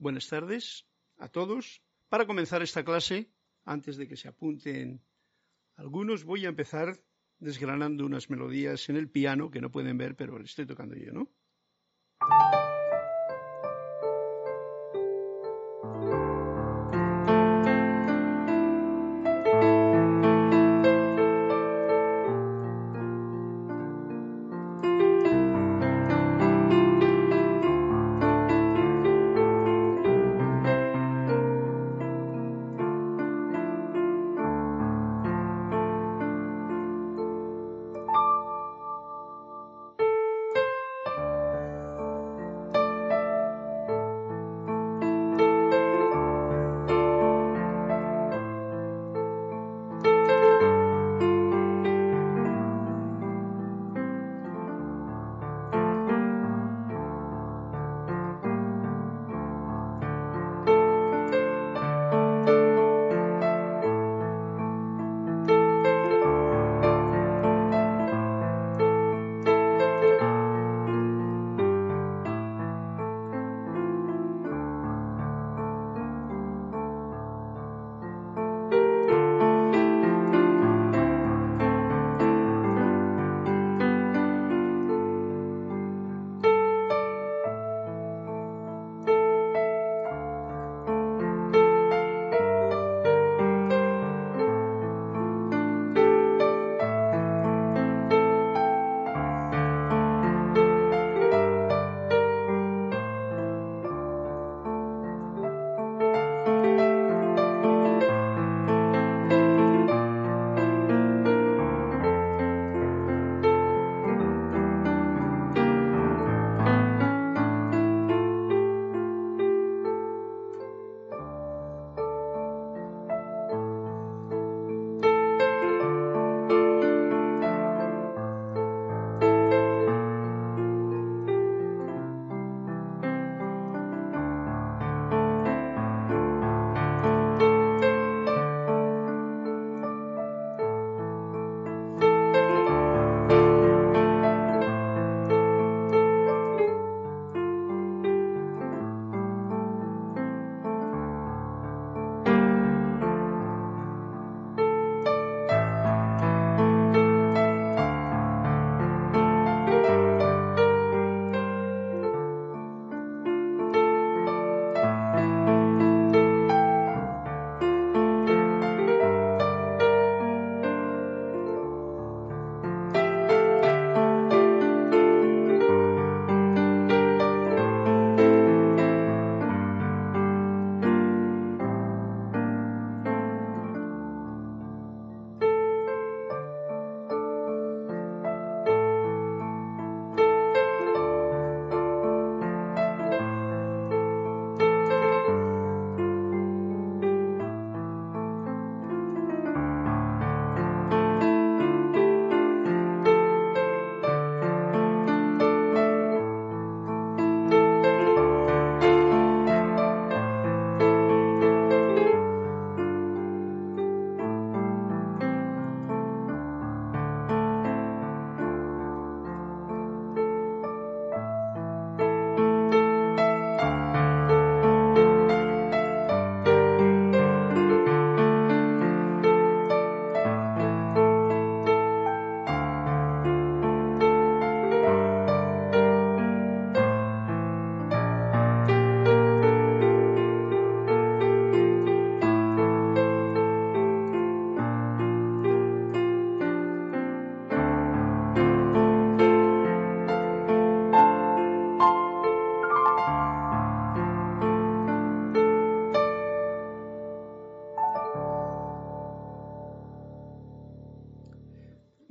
buenas tardes a todos. Para comenzar esta clase, antes de que se apunten algunos, voy a empezar desgranando unas melodías en el piano que no pueden ver, pero le estoy tocando yo, ¿no?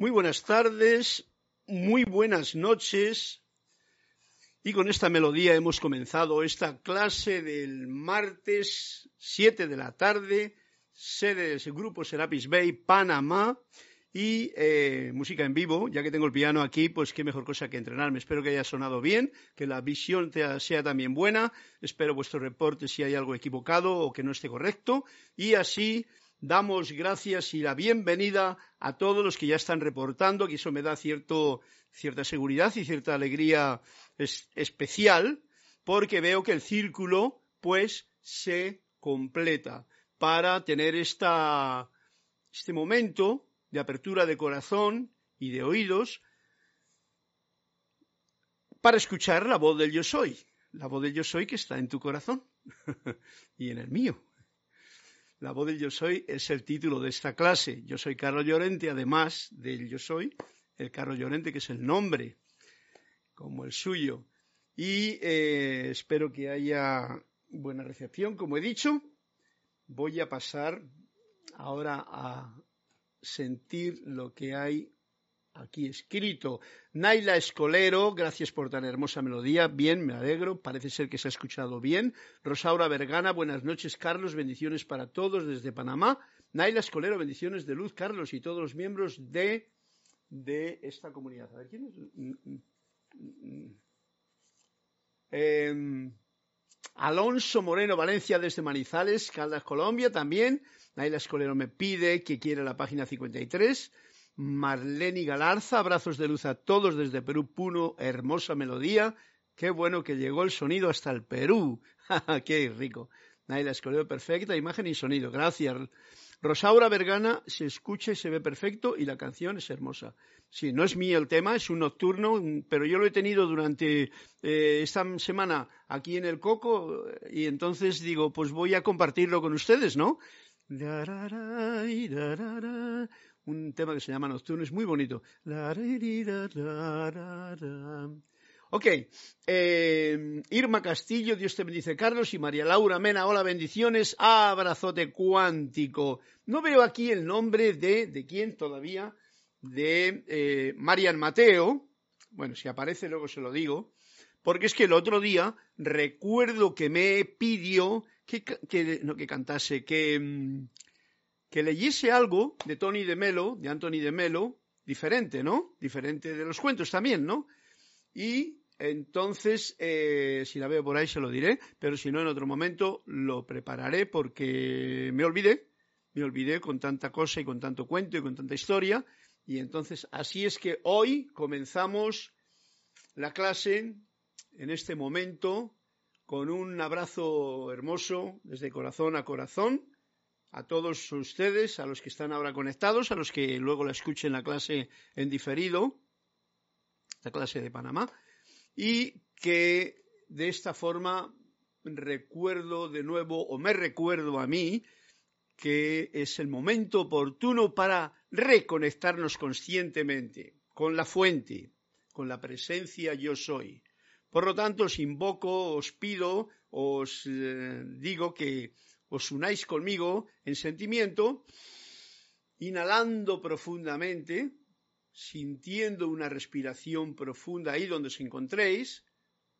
Buenas tardes, muy buenas noches. Y con esta melodía hemos comenzado esta clase del martes 7 de la tarde, sede del grupo Serapis Bay, Panamá, y eh, música en vivo, ya que tengo el piano aquí, pues qué mejor cosa que entrenarme. Espero que haya sonado bien, que la visión sea también buena, espero vuestro reporte si hay algo equivocado o que no esté correcto, y así damos gracias y la bienvenida a todos los que ya están reportando, que eso me da cierta seguridad y cierta alegría especial, porque veo que el círculo pues se completa para tener esta, este momento de apertura de corazón y de oídos para escuchar la voz del yo soy, la voz del yo soy que está en tu corazón y en el mío. La voz del yo soy es el título de esta clase. Yo soy Carlos Llorente, además del yo soy, el Carlos Llorente que es el nombre, como el suyo. Y eh, espero que haya buena recepción, como he dicho. Voy a pasar ahora a sentir lo que hay aquí escrito. Naila Escolero, gracias por tan hermosa melodía. Bien, me alegro. Parece ser que se ha escuchado bien. Rosaura Vergana, buenas noches, Carlos. Bendiciones para todos desde Panamá. Naila Escolero, bendiciones de luz, Carlos, y todos los miembros de, de esta comunidad. A ver, ¿quién es? Em, Alonso Moreno Valencia desde Manizales, Caldas, Colombia también. Naila Escolero me pide que quiera la página 53. Marlene Galarza, abrazos de luz a todos desde Perú, Puno, hermosa melodía. Qué bueno que llegó el sonido hasta el Perú. Qué rico. Naila Escolero, perfecta, imagen y sonido. Gracias. Rosaura Vergana se escucha y se ve perfecto y la canción es hermosa. Sí, no es mío el tema, es un nocturno, pero yo lo he tenido durante eh, esta semana aquí en el Coco y entonces digo, pues voy a compartirlo con ustedes, ¿no? Un tema que se llama Nocturno, es muy bonito. Ok, eh, Irma Castillo, Dios te bendice, Carlos, y María Laura Mena, hola, bendiciones, abrazote cuántico. No veo aquí el nombre de, ¿de quién todavía? De eh, Marian Mateo, bueno, si aparece luego se lo digo, porque es que el otro día recuerdo que me pidió que, que cantase, que, mm, que leyese algo de Tony de Melo, de Anthony de Melo, diferente, ¿no? Diferente de los cuentos también, ¿no? Y entonces, eh, si la veo por ahí se lo diré, pero si no en otro momento lo prepararé porque me olvidé, me olvidé con tanta cosa y con tanto cuento y con tanta historia. Y entonces, así es que hoy comenzamos la clase en este momento con un abrazo hermoso desde corazón a corazón a todos ustedes, a los que están ahora conectados, a los que luego la escuchen la clase en diferido, la clase de Panamá, y que de esta forma recuerdo de nuevo, o me recuerdo a mí, que es el momento oportuno para reconectarnos conscientemente con la fuente, con la presencia yo soy. Por lo tanto, os invoco, os pido, os eh, digo que os unáis conmigo en sentimiento, inhalando profundamente, sintiendo una respiración profunda ahí donde os encontréis,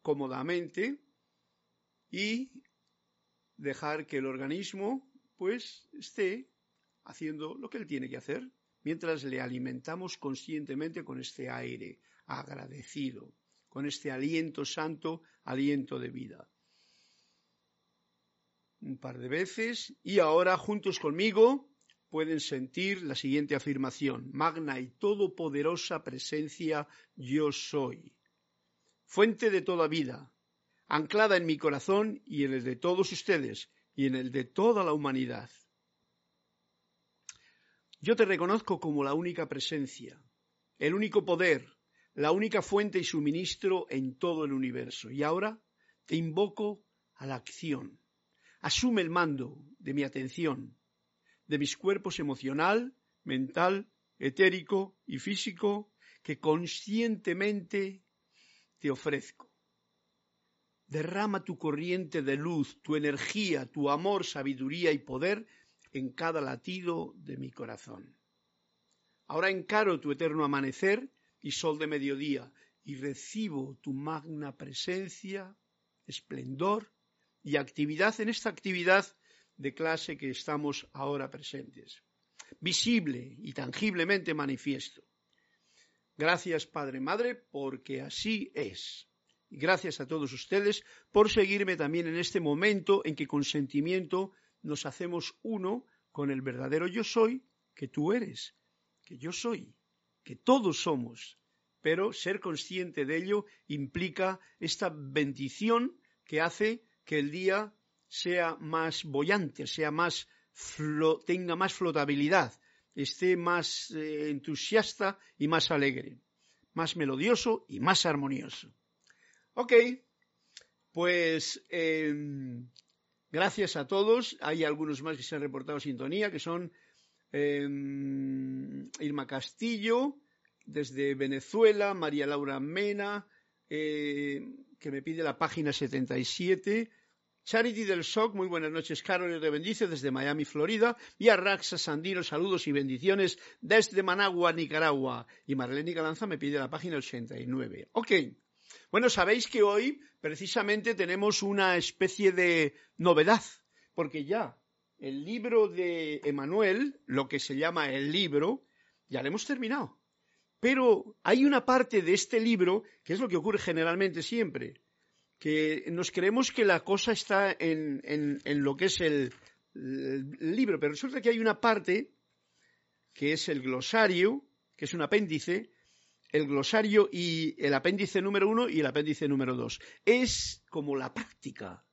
cómodamente, y dejar que el organismo pues esté haciendo lo que él tiene que hacer mientras le alimentamos conscientemente con este aire agradecido, con este aliento santo, aliento de vida un par de veces y ahora juntos conmigo pueden sentir la siguiente afirmación. Magna y todopoderosa presencia yo soy. Fuente de toda vida, anclada en mi corazón y en el de todos ustedes y en el de toda la humanidad. Yo te reconozco como la única presencia, el único poder, la única fuente y suministro en todo el universo. Y ahora te invoco a la acción asume el mando de mi atención, de mis cuerpos emocional, mental, etérico y físico que conscientemente te ofrezco. Derrama tu corriente de luz, tu energía, tu amor, sabiduría y poder en cada latido de mi corazón. Ahora encaro tu eterno amanecer y sol de mediodía y recibo tu magna presencia, esplendor y actividad en esta actividad de clase que estamos ahora presentes. Visible y tangiblemente manifiesto. Gracias, Padre Madre, porque así es. Y gracias a todos ustedes por seguirme también en este momento en que con sentimiento nos hacemos uno con el verdadero yo soy que tú eres, que yo soy, que todos somos. Pero ser consciente de ello implica esta bendición que hace que el día sea más bollante, sea más tenga más flotabilidad, esté más eh, entusiasta y más alegre, más melodioso y más armonioso. Ok, pues em, gracias a todos. Hay algunos más que se han reportado sintonía, que son em, Irma Castillo, desde Venezuela, María Laura Mena, eh, que me pide la página 77, Charity del SOC, muy buenas noches, Carol te bendice desde Miami, Florida, y a Raxa Sandino, saludos y bendiciones desde Managua, Nicaragua. Y Marlene Galanza me pide la página 89. Ok. Bueno, sabéis que hoy precisamente tenemos una especie de novedad, porque ya el libro de Emanuel, lo que se llama el libro, ya lo hemos terminado. Pero hay una parte de este libro, que es lo que ocurre generalmente siempre, que nos creemos que la cosa está en, lo que es el, libro, pero resulta que hay una parte que es el glosario, que es un apéndice, el glosario y el apéndice número uno y el apéndice número dos. Es como la práctica.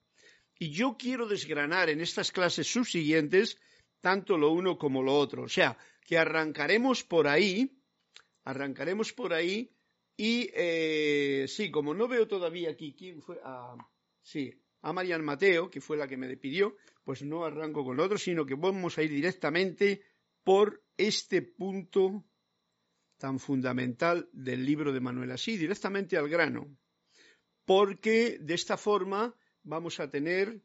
Y yo quiero desgranar en estas clases subsiguientes tanto lo uno como lo otro. O sea, que arrancaremos por ahí, arrancaremos por ahí y eh, sí, como no veo todavía aquí quién fue, a, sí, a Marian Mateo, que fue la que me pidió, pues no arranco con lo otro, sino que vamos a ir directamente por este punto tan fundamental del libro de Manuel Así, directamente al grano, porque de esta forma vamos a tener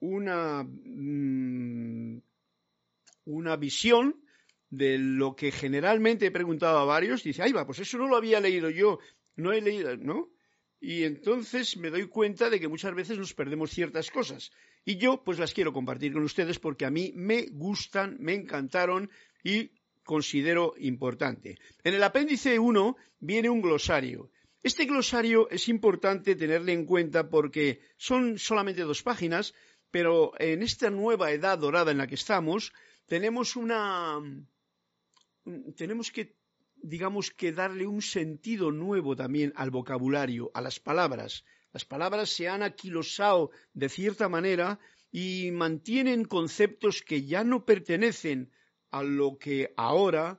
una, mm, una visión de lo que generalmente he preguntado a varios, dice, ay va, pues eso no lo había leído yo, no he leído, ¿no? Y entonces me doy cuenta de que muchas veces nos perdemos ciertas cosas. Y yo pues las quiero compartir con ustedes porque a mí me gustan, me encantaron y considero importante. En el apéndice 1 viene un glosario. Este glosario es importante tenerle en cuenta porque son solamente dos páginas, pero en esta nueva edad dorada en la que estamos, tenemos una, tenemos que, digamos, que darle un sentido nuevo también al vocabulario, a las palabras. Las palabras se han aquilosado de cierta manera y mantienen conceptos que ya no pertenecen a lo que ahora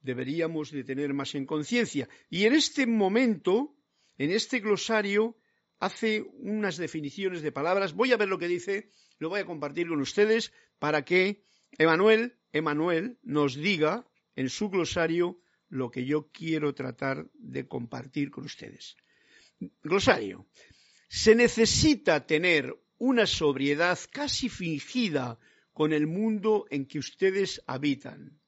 deberíamos de tener más en conciencia. Y en este momento, en este glosario, hace unas definiciones de palabras. Voy a ver lo que dice, lo voy a compartir con ustedes para que Emanuel, Emanuel nos diga en su glosario lo que yo quiero tratar de compartir con ustedes. Glosario. Se necesita tener una sobriedad casi fingida con el mundo en que ustedes habitan.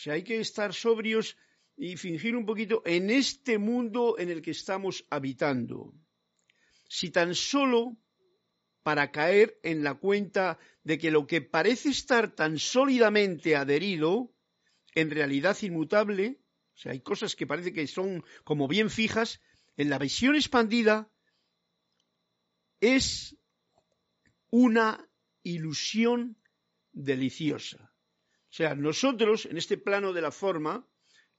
O sea, hay que estar sobrios y fingir un poquito en este mundo en el que estamos habitando. Si tan solo para caer en la cuenta de que lo que parece estar tan sólidamente adherido en realidad inmutable, o sea, hay cosas que parece que son como bien fijas, en la visión expandida es una ilusión deliciosa. O sea, nosotros en este plano de la forma,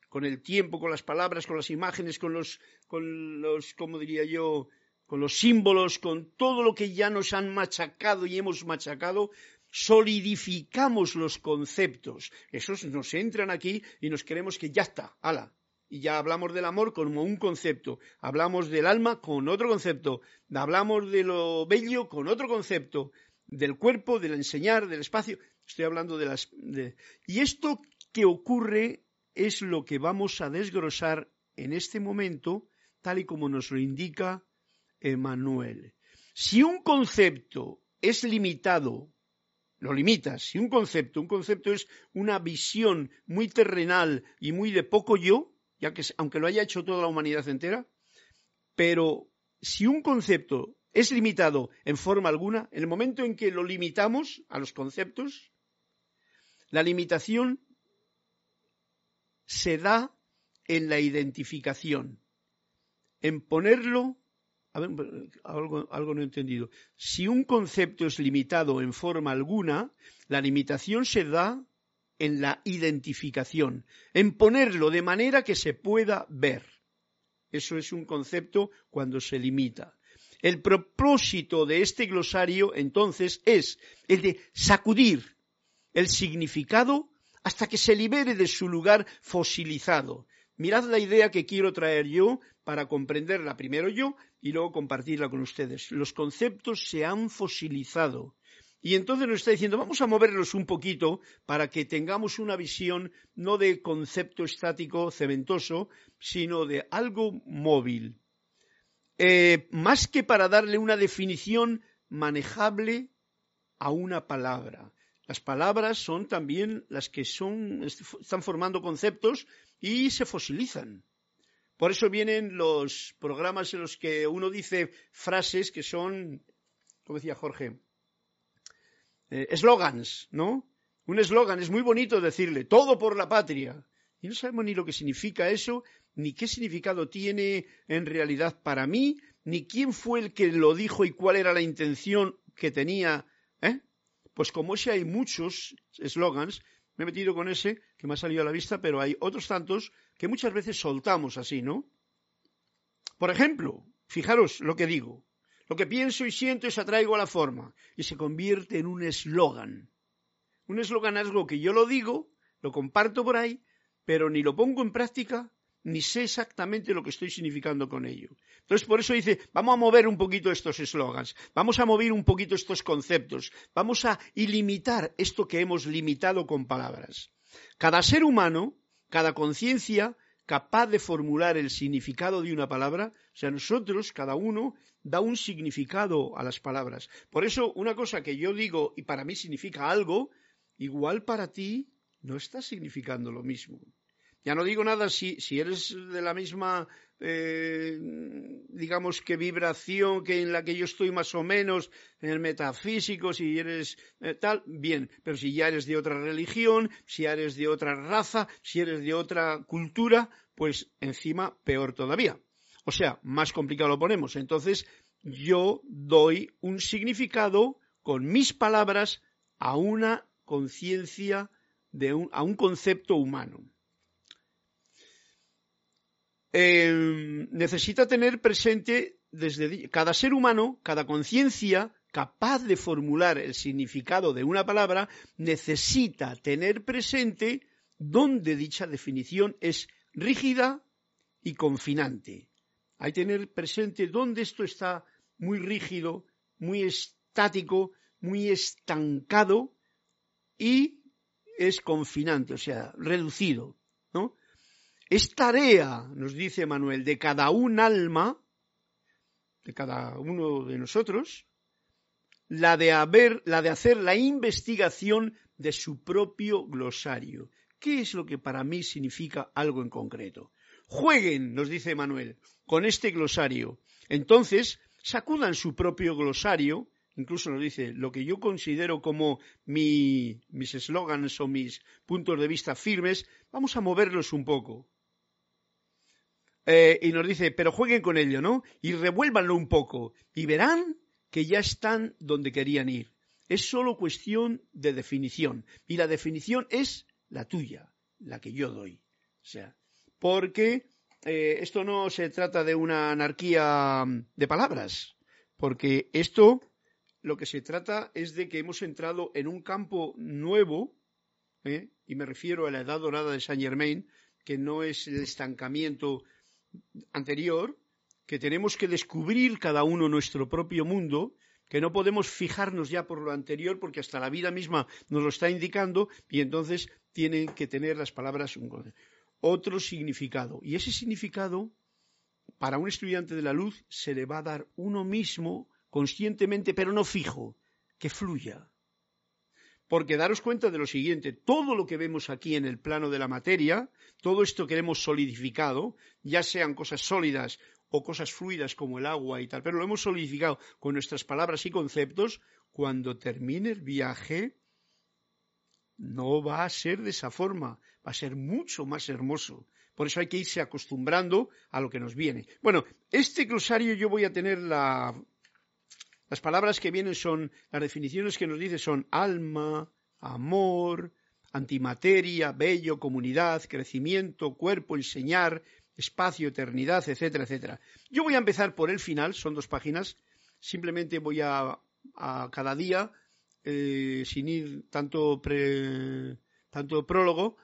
con el tiempo, con las palabras, con las imágenes, con los, con los, como diría yo, con los símbolos, con todo lo que ya nos han machacado y hemos machacado, solidificamos los conceptos. Esos nos entran aquí y nos queremos que ya está, ala. Y ya hablamos del amor como un concepto, hablamos del alma con otro concepto, hablamos de lo bello con otro concepto, del cuerpo, del enseñar, del espacio. Estoy hablando de las. Y esto que ocurre es lo que vamos a desgrosar en este momento, tal y como nos lo indica Emanuel. Si un concepto es limitado lo limitas. Si un concepto, un concepto es una visión muy terrenal y muy de poco yo, ya que aunque lo haya hecho toda la humanidad entera, pero si un concepto es limitado en forma alguna, en el momento en que lo limitamos a los conceptos, la limitación se da en la identificación, en ponerlo a ver, algo, algo no he entendido. Si un concepto es limitado en forma alguna, la limitación se da en la identificación, en ponerlo de manera que se pueda ver. Eso es un concepto cuando se limita. El propósito de este glosario entonces es el de sacudir el significado hasta que se libere de su lugar fosilizado. Mirad la idea que quiero traer yo para comprenderla primero yo y luego compartirla con ustedes. Los conceptos se han fosilizado. Y entonces nos está diciendo, vamos a moverlos un poquito para que tengamos una visión no de concepto estático, cementoso, sino de algo móvil. Eh, más que para darle una definición manejable a una palabra. Las palabras son también las que son, están formando conceptos y se fosilizan. Por eso vienen los programas en los que uno dice frases que son, como decía Jorge, eh, eslogans, ¿no? Un eslogan es muy bonito decirle todo por la patria. Y no sabemos ni lo que significa eso, ni qué significado tiene en realidad para mí, ni quién fue el que lo dijo y cuál era la intención que tenía. ¿eh? Pues como ese hay muchos eslogans, me he metido con ese que me ha salido a la vista, pero hay otros tantos que muchas veces soltamos así, ¿no? Por ejemplo, fijaros lo que digo. Lo que pienso y siento es atraigo a la forma y se convierte en un eslogan. Un eslogan es algo que yo lo digo, lo comparto por ahí, pero ni lo pongo en práctica ni sé exactamente lo que estoy significando con ello. Entonces, por eso dice, vamos a mover un poquito estos eslogans, vamos a mover un poquito estos conceptos, vamos a ilimitar esto que hemos limitado con palabras. Cada ser humano, cada conciencia capaz de formular el significado de una palabra, o sea, nosotros, cada uno, da un significado a las palabras. Por eso, una cosa que yo digo y para mí significa algo, igual para ti no está significando lo mismo. Ya no digo nada si, eres de la misma, eh, digamos que vibración que en la que yo estoy más o menos, en el metafísico, si eres eh, tal, bien, pero si ya eres de otra religión, si eres de otra raza, si eres de otra cultura, pues encima peor todavía. O sea, más complicado lo ponemos. Entonces, yo doy un significado con mis palabras a una conciencia, a un concepto humano. Em, necesita tener presente desde cada ser humano, cada conciencia capaz de formular el significado de una palabra, necesita tener presente dónde dicha definición es rígida y confinante. Hay que tener presente dónde esto está muy rígido, muy estático, muy estancado y es confinante, o sea, reducido. Es tarea, nos dice Manuel, de cada un alma, de cada uno de nosotros, la de, haber, la de hacer la investigación de su propio glosario. ¿Qué es lo que para mí significa algo en concreto? Jueguen, nos dice Manuel, con este glosario. Entonces, sacudan su propio glosario, incluso nos dice lo que yo considero como mis eslogans o mis puntos de vista firmes, vamos a moverlos un poco. Eh, y nos dice, pero jueguen con ello, ¿no? Y revuélvanlo un poco y verán que ya están donde querían ir. Es solo cuestión de definición. Y la definición es la tuya, la que yo doy. O sea, porque eh, esto no se trata de una anarquía de palabras, porque esto lo que se trata es de que hemos entrado en un campo nuevo, ¿eh? y me refiero a la edad dorada de Saint Germain, que no es el estancamiento anterior, que tenemos que descubrir cada uno nuestro propio mundo, que no podemos fijarnos ya por lo anterior porque hasta la vida misma nos lo está indicando y entonces tienen que tener las palabras un otro significado. Y ese significado, para un estudiante de la luz, se le va a dar uno mismo conscientemente, pero no fijo, que fluya. Porque daros cuenta de lo siguiente, todo lo que vemos aquí en el plano de la materia, todo esto que hemos solidificado, ya sean cosas sólidas o cosas fluidas como el agua y tal, pero lo hemos solidificado con nuestras palabras y conceptos, cuando termine el viaje no va a ser de esa forma, va a ser mucho más hermoso. Por eso hay que irse acostumbrando a lo que nos viene. Bueno, este glosario yo voy a tener la las palabras que vienen son, las definiciones que nos dice son alma, amor, antimateria, bello, comunidad, crecimiento, cuerpo, enseñar, espacio, eternidad, etcétera, etcétera. Yo voy a empezar por el final, son dos páginas, simplemente voy a, cada día, eh, sin ir tanto, tanto prólogo,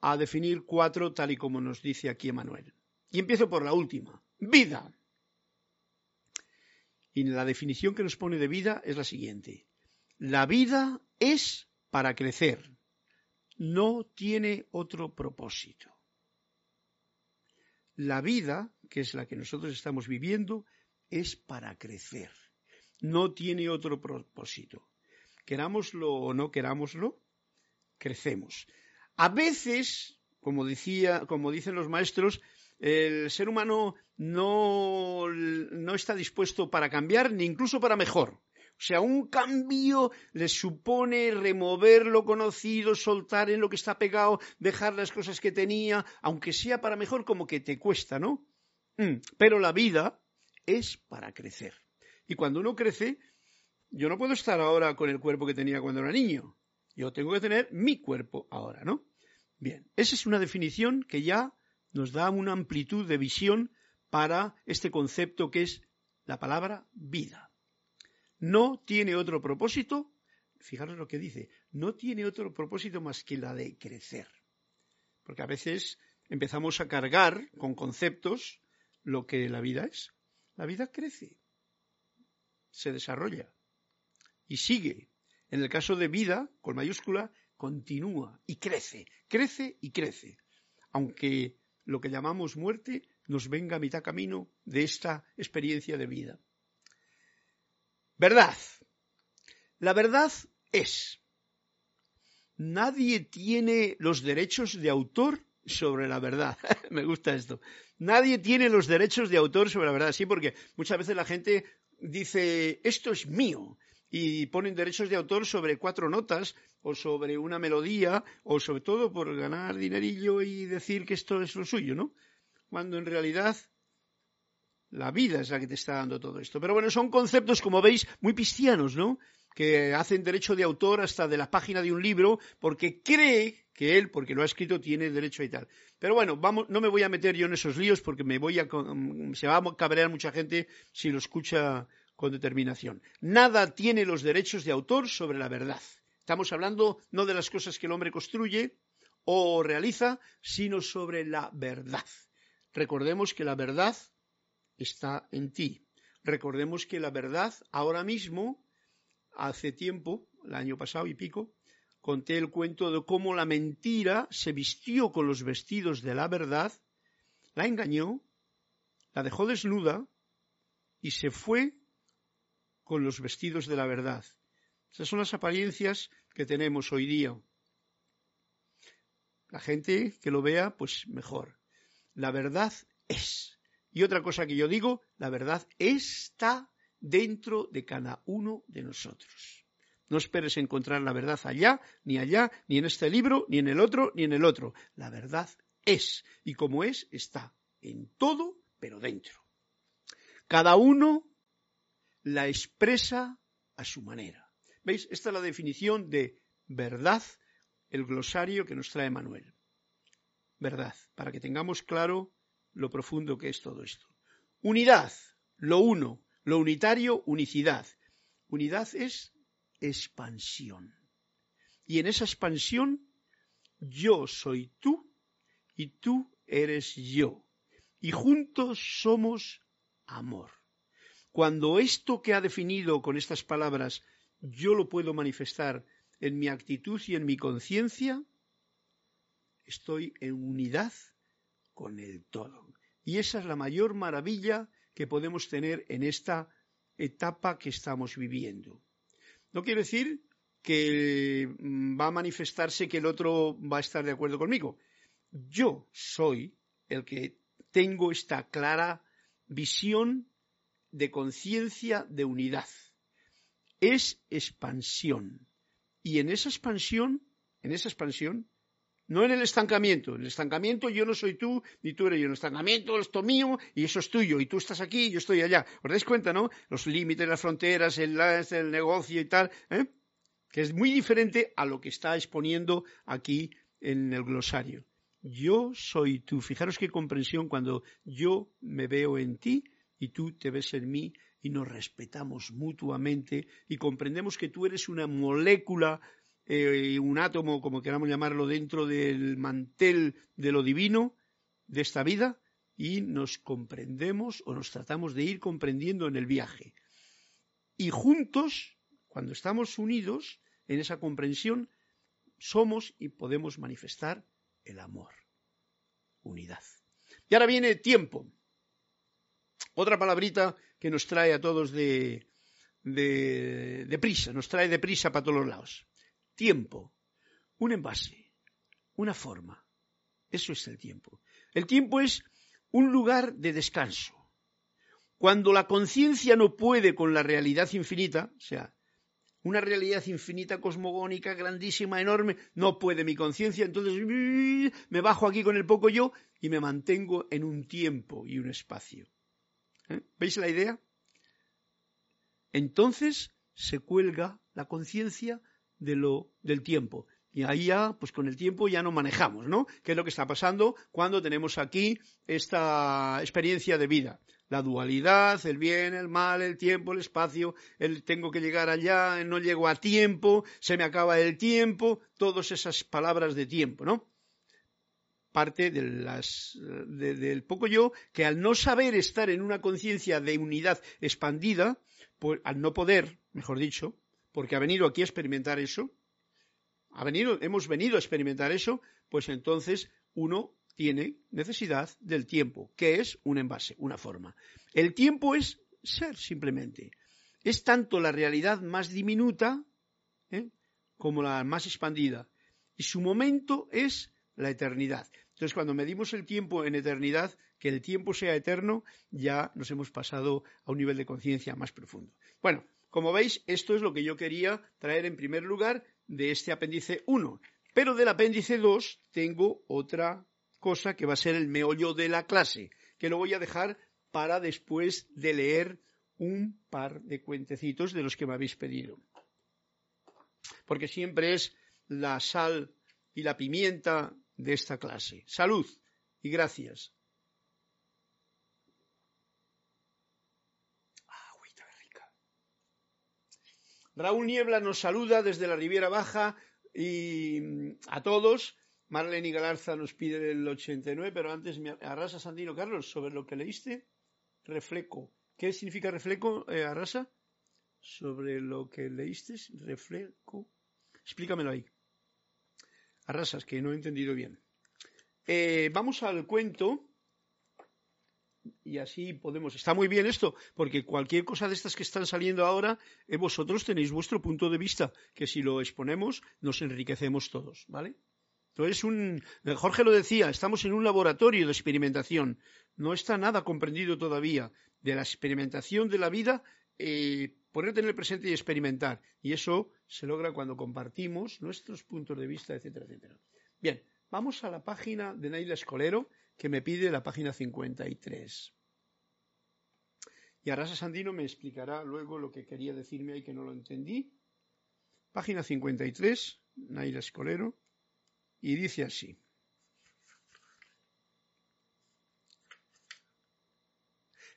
a definir cuatro tal y como nos dice aquí Emanuel. Y empiezo por la última, vida. Y la definición que nos pone de vida es la siguiente. La vida es para crecer, no tiene otro propósito. La vida, que es la que nosotros estamos viviendo, es para crecer, no tiene otro propósito. Querámoslo o no querámoslo, crecemos. A veces, como decía, como dicen los maestros, el ser humano no, no está dispuesto para cambiar ni incluso para mejor. O sea, un cambio le supone remover lo conocido, soltar en lo que está pegado, dejar las cosas que tenía, aunque sea para mejor, como que te cuesta, ¿no? Mm, pero la vida es para crecer. Y cuando uno crece, yo no puedo estar ahora con el cuerpo que tenía cuando era niño. Yo tengo que tener mi cuerpo ahora, ¿no? Bien, esa es una definición que ya nos da una amplitud de visión para este concepto que es la palabra vida. No tiene otro propósito, fijaros lo que dice, no tiene otro propósito más que la de crecer. Porque a veces empezamos a cargar con conceptos lo que la vida es. La vida crece, se desarrolla y sigue. En el caso de vida, con mayúscula, continúa y crece, crece y crece. Aunque lo que llamamos muerte nos venga a mitad camino de esta experiencia de vida. Verdad. La verdad es, nadie tiene los derechos de autor sobre la verdad. Me gusta esto. Nadie tiene los derechos de autor sobre la verdad. Sí, porque muchas veces la gente dice, esto es mío. Y ponen derechos de autor sobre cuatro notas o sobre una melodía o sobre todo por ganar dinerillo y decir que esto es lo suyo, ¿no? Cuando en realidad la vida es la que te está dando todo esto. Pero bueno, son conceptos, como veis, muy cristianos, ¿no? Que hacen derecho de autor hasta de la página de un libro porque cree que él, porque lo ha escrito, tiene derecho y tal. Pero bueno, vamos, no me voy a meter yo en esos líos porque me voy a, se va a cabrear mucha gente si lo escucha con determinación. Nada tiene los derechos de autor sobre la verdad. Estamos hablando no de las cosas que el hombre construye o realiza, sino sobre la verdad. Recordemos que la verdad está en ti. Recordemos que la verdad ahora mismo, hace tiempo, el año pasado y pico, conté el cuento de cómo la mentira se vistió con los vestidos de la verdad, la engañó, la dejó desnuda y se fue con los vestidos de la verdad. Esas son las apariencias que tenemos hoy día. La gente que lo vea, pues mejor. La verdad es. Y otra cosa que yo digo, la verdad está dentro de cada uno de nosotros. No esperes encontrar la verdad allá, ni allá, ni en este libro, ni en el otro, ni en el otro. La verdad es. Y como es, está en todo, pero dentro. Cada uno la expresa a su manera. ¿Veis? Esta es la definición de verdad, el glosario que nos trae Manuel. Verdad, para que tengamos claro lo profundo que es todo esto. Unidad, lo uno, lo unitario, unicidad. Unidad es expansión. Y en esa expansión yo soy tú y tú eres yo. Y juntos somos amor. Cuando esto que ha definido con estas palabras yo lo puedo manifestar en mi actitud y en mi conciencia, estoy en unidad con el todo. Y esa es la mayor maravilla que podemos tener en esta etapa que estamos viviendo. No quiere decir que mm, va a manifestarse que el otro va a estar de acuerdo conmigo. Yo soy el que tengo esta clara visión de conciencia de unidad. Es expansión. Y en esa expansión, en esa expansión, no en el estancamiento. En el estancamiento yo no soy tú, ni tú eres yo. En el estancamiento esto mío y eso es tuyo. Y tú estás aquí y yo estoy allá. ¿Os dais cuenta, no? Los límites, las fronteras, el, negocio y tal. ¿eh? Que es muy diferente a lo que está exponiendo aquí en el glosario. Yo soy tú. Fijaros qué comprensión cuando yo me veo en ti y tú te ves en mí y nos respetamos mutuamente y comprendemos que tú eres una molécula, eh, un átomo, como queramos llamarlo, dentro del mantel de lo divino de esta vida y nos comprendemos o nos tratamos de ir comprendiendo en el viaje. Y juntos, cuando estamos unidos en esa comprensión, somos y podemos manifestar el amor, unidad. Y ahora viene tiempo. Otra palabrita que nos trae a todos de, de, prisa, nos trae de prisa para todos los lados. Tiempo, un envase, una forma. Eso es el tiempo. El tiempo es un lugar de descanso. Cuando la conciencia no puede con la realidad infinita, o sea, una realidad infinita, cosmogónica, grandísima, enorme, no puede mi conciencia, entonces me bajo aquí con el poco yo y me mantengo en un tiempo y un espacio. ¿Veis la idea? Entonces se cuelga la conciencia de lo, del tiempo. Y ahí ya, pues con el tiempo ya no manejamos, ¿no? ¿Qué es lo que está pasando cuando tenemos aquí esta experiencia de vida? La dualidad, el bien, el mal, el tiempo, el espacio, el tengo que llegar allá, no llego a tiempo, se me acaba el tiempo, todas esas palabras de tiempo, ¿no? Parte de las, del poco yo, que al no saber estar en una conciencia de unidad expandida, pues, al no poder, mejor dicho, porque ha venido aquí a experimentar eso, ha venido, hemos venido a experimentar eso, pues entonces uno tiene necesidad del tiempo, que es un envase, una forma. El tiempo es ser simplemente. Es tanto la realidad más diminuta ¿eh? como la más expandida. Y su momento es la eternidad. Entonces, cuando medimos el tiempo en eternidad, que el tiempo sea eterno, ya nos hemos pasado a un nivel de conciencia más profundo. Bueno, como veis, esto es lo que yo quería traer en primer lugar de este apéndice 1. Pero del apéndice 2 tengo otra cosa que va a ser el meollo de la clase, que lo voy a dejar para después de leer un par de cuentecitos de los que me habéis pedido. Porque siempre es la sal y la pimienta de esta clase. Salud y gracias. Raúl Niebla nos saluda desde la Riviera Baja y mm, a todos. Marlene Galarza nos pide el 89, pero antes me Arrasa Sandino Carlos, sobre lo que leíste, reflejo. ¿Qué significa reflejo, eh, Arrasa? Sobre lo que leíste, reflejo. Explícamelo ahí. Arrasas, que no he entendido bien. Eh, vamos al cuento y así podemos. Está muy bien esto, porque cualquier cosa de estas que están saliendo ahora, eh, vosotros tenéis vuestro punto de vista, que si lo exponemos nos enriquecemos todos, ¿vale? Entonces, un, eh, Jorge lo decía, estamos en un laboratorio de experimentación. No está nada comprendido todavía de la experimentación de la vida, ponerte en el presente y experimentar. Y eso se logra cuando compartimos nuestros puntos de vista, etcétera, etcétera. Bien, vamos a la página de Naila Escolero, que me pide la página 53. Y Arasa Sandino me explicará luego lo que quería decirme ahí que no lo entendí. Página 53, Naila Escolero, y dice así.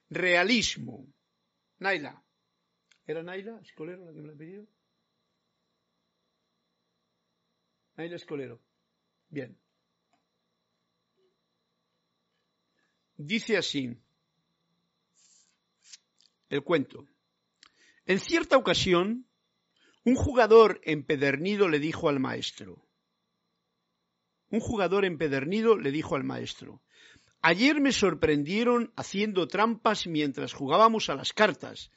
Realismo. Naila. ¿Era Naila Escolero la que me lo ha pedido? Naila Escolero. Bien. Dice así el cuento. En cierta ocasión, un jugador empedernido le dijo al maestro, un jugador empedernido le dijo al maestro, ayer me sorprendieron haciendo trampas mientras jugábamos a las cartas,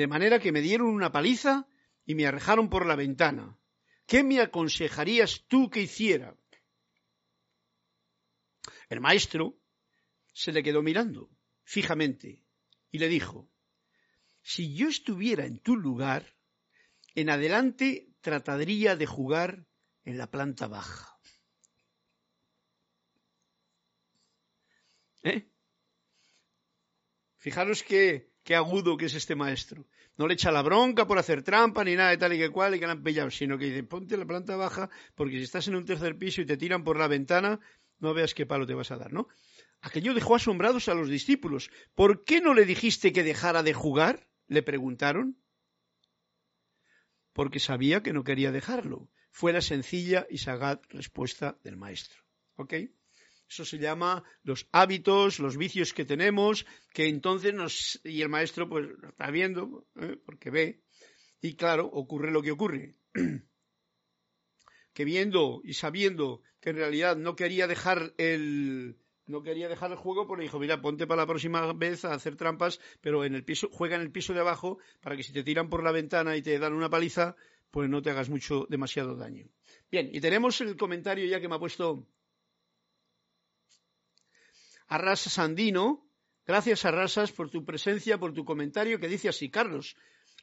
de manera que me dieron una paliza y me arrejaron por la ventana. ¿Qué me aconsejarías tú que hiciera? El maestro se le quedó mirando fijamente y le dijo, si yo estuviera en tu lugar, en adelante trataría de jugar en la planta baja. ¿Eh? Fijaros qué, qué agudo que es este maestro. No le echa la bronca por hacer trampa ni nada de tal y que cual y que le han pillado, sino que dice, ponte la planta baja porque si estás en un tercer piso y te tiran por la ventana, no veas qué palo te vas a dar, ¿no? Aquello dejó asombrados a los discípulos. ¿Por qué no le dijiste que dejara de jugar? Le preguntaron porque sabía que no quería dejarlo. Fue la sencilla y sagaz respuesta del maestro. ¿Ok? Eso se llama los hábitos, los vicios que tenemos, que entonces nos... Y el maestro pues está viendo, ¿eh? porque ve, y claro, ocurre lo que ocurre. que viendo y sabiendo que en realidad no quería dejar el, no quería dejar el juego, pues le dijo, mira, ponte para la próxima vez a hacer trampas, pero en el piso, juega en el piso de abajo para que si te tiran por la ventana y te dan una paliza, pues no te hagas mucho, demasiado daño. Bien, y tenemos el comentario ya que me ha puesto Arrasas Sandino. Gracias, Arrasas, por tu presencia, por tu comentario que dice así, Carlos,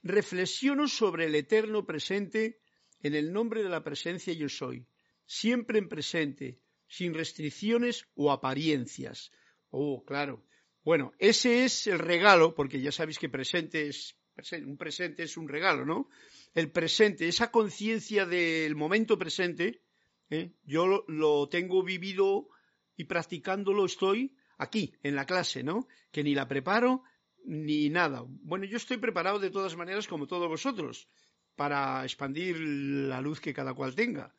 reflexiono sobre el eterno presente en el nombre de la presencia yo soy, siempre en presente, sin restricciones o apariencias. Oh, claro. Bueno, ese es el regalo, porque ya sabéis que presente es un presente es un regalo, ¿no? El presente, esa conciencia del momento presente, ¿eh? yo lo, tengo vivido y practicándolo estoy aquí, en la clase, ¿no? Que ni la preparo ni nada. Bueno, yo estoy preparado de todas maneras como todos vosotros para expandir la luz que cada cual tenga.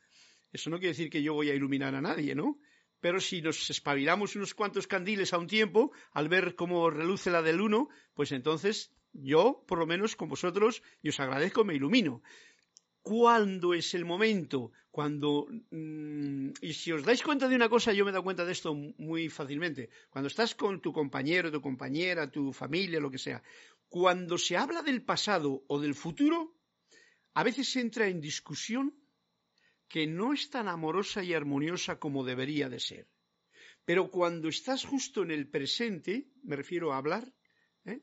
Eso no quiere decir que yo voy a iluminar a nadie, ¿no? Pero si nos espabilamos unos cuantos candiles a un tiempo, al ver cómo reluce la del uno, pues entonces yo, por lo menos con vosotros, y os agradezco, me ilumino. ¿Cuándo es el momento? Cuando. Mm, y si os dais cuenta de una cosa, yo me he dado cuenta de esto muy fácilmente. Cuando estás con tu compañero, tu compañera, tu familia, lo que sea, cuando se habla del pasado o del futuro, a veces entra en discusión que no es tan amorosa y armoniosa como debería de ser. Pero cuando estás justo en el presente, me refiero a hablar, ¿eh?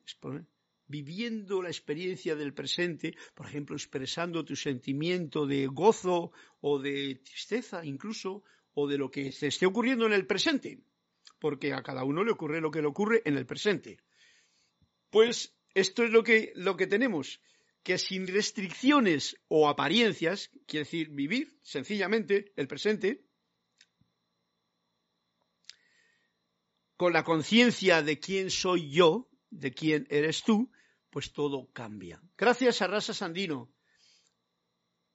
Viviendo la experiencia del presente, por ejemplo, expresando tu sentimiento de gozo o de tristeza incluso, o de lo que te esté ocurriendo en el presente, porque a cada uno le ocurre lo que le ocurre en el presente. Pues esto es lo que, lo que tenemos que sin restricciones o apariencias, quiere decir vivir sencillamente el presente, con la conciencia de quién soy yo, de quién eres tú, pues todo cambia. Gracias a Rasa Sandino.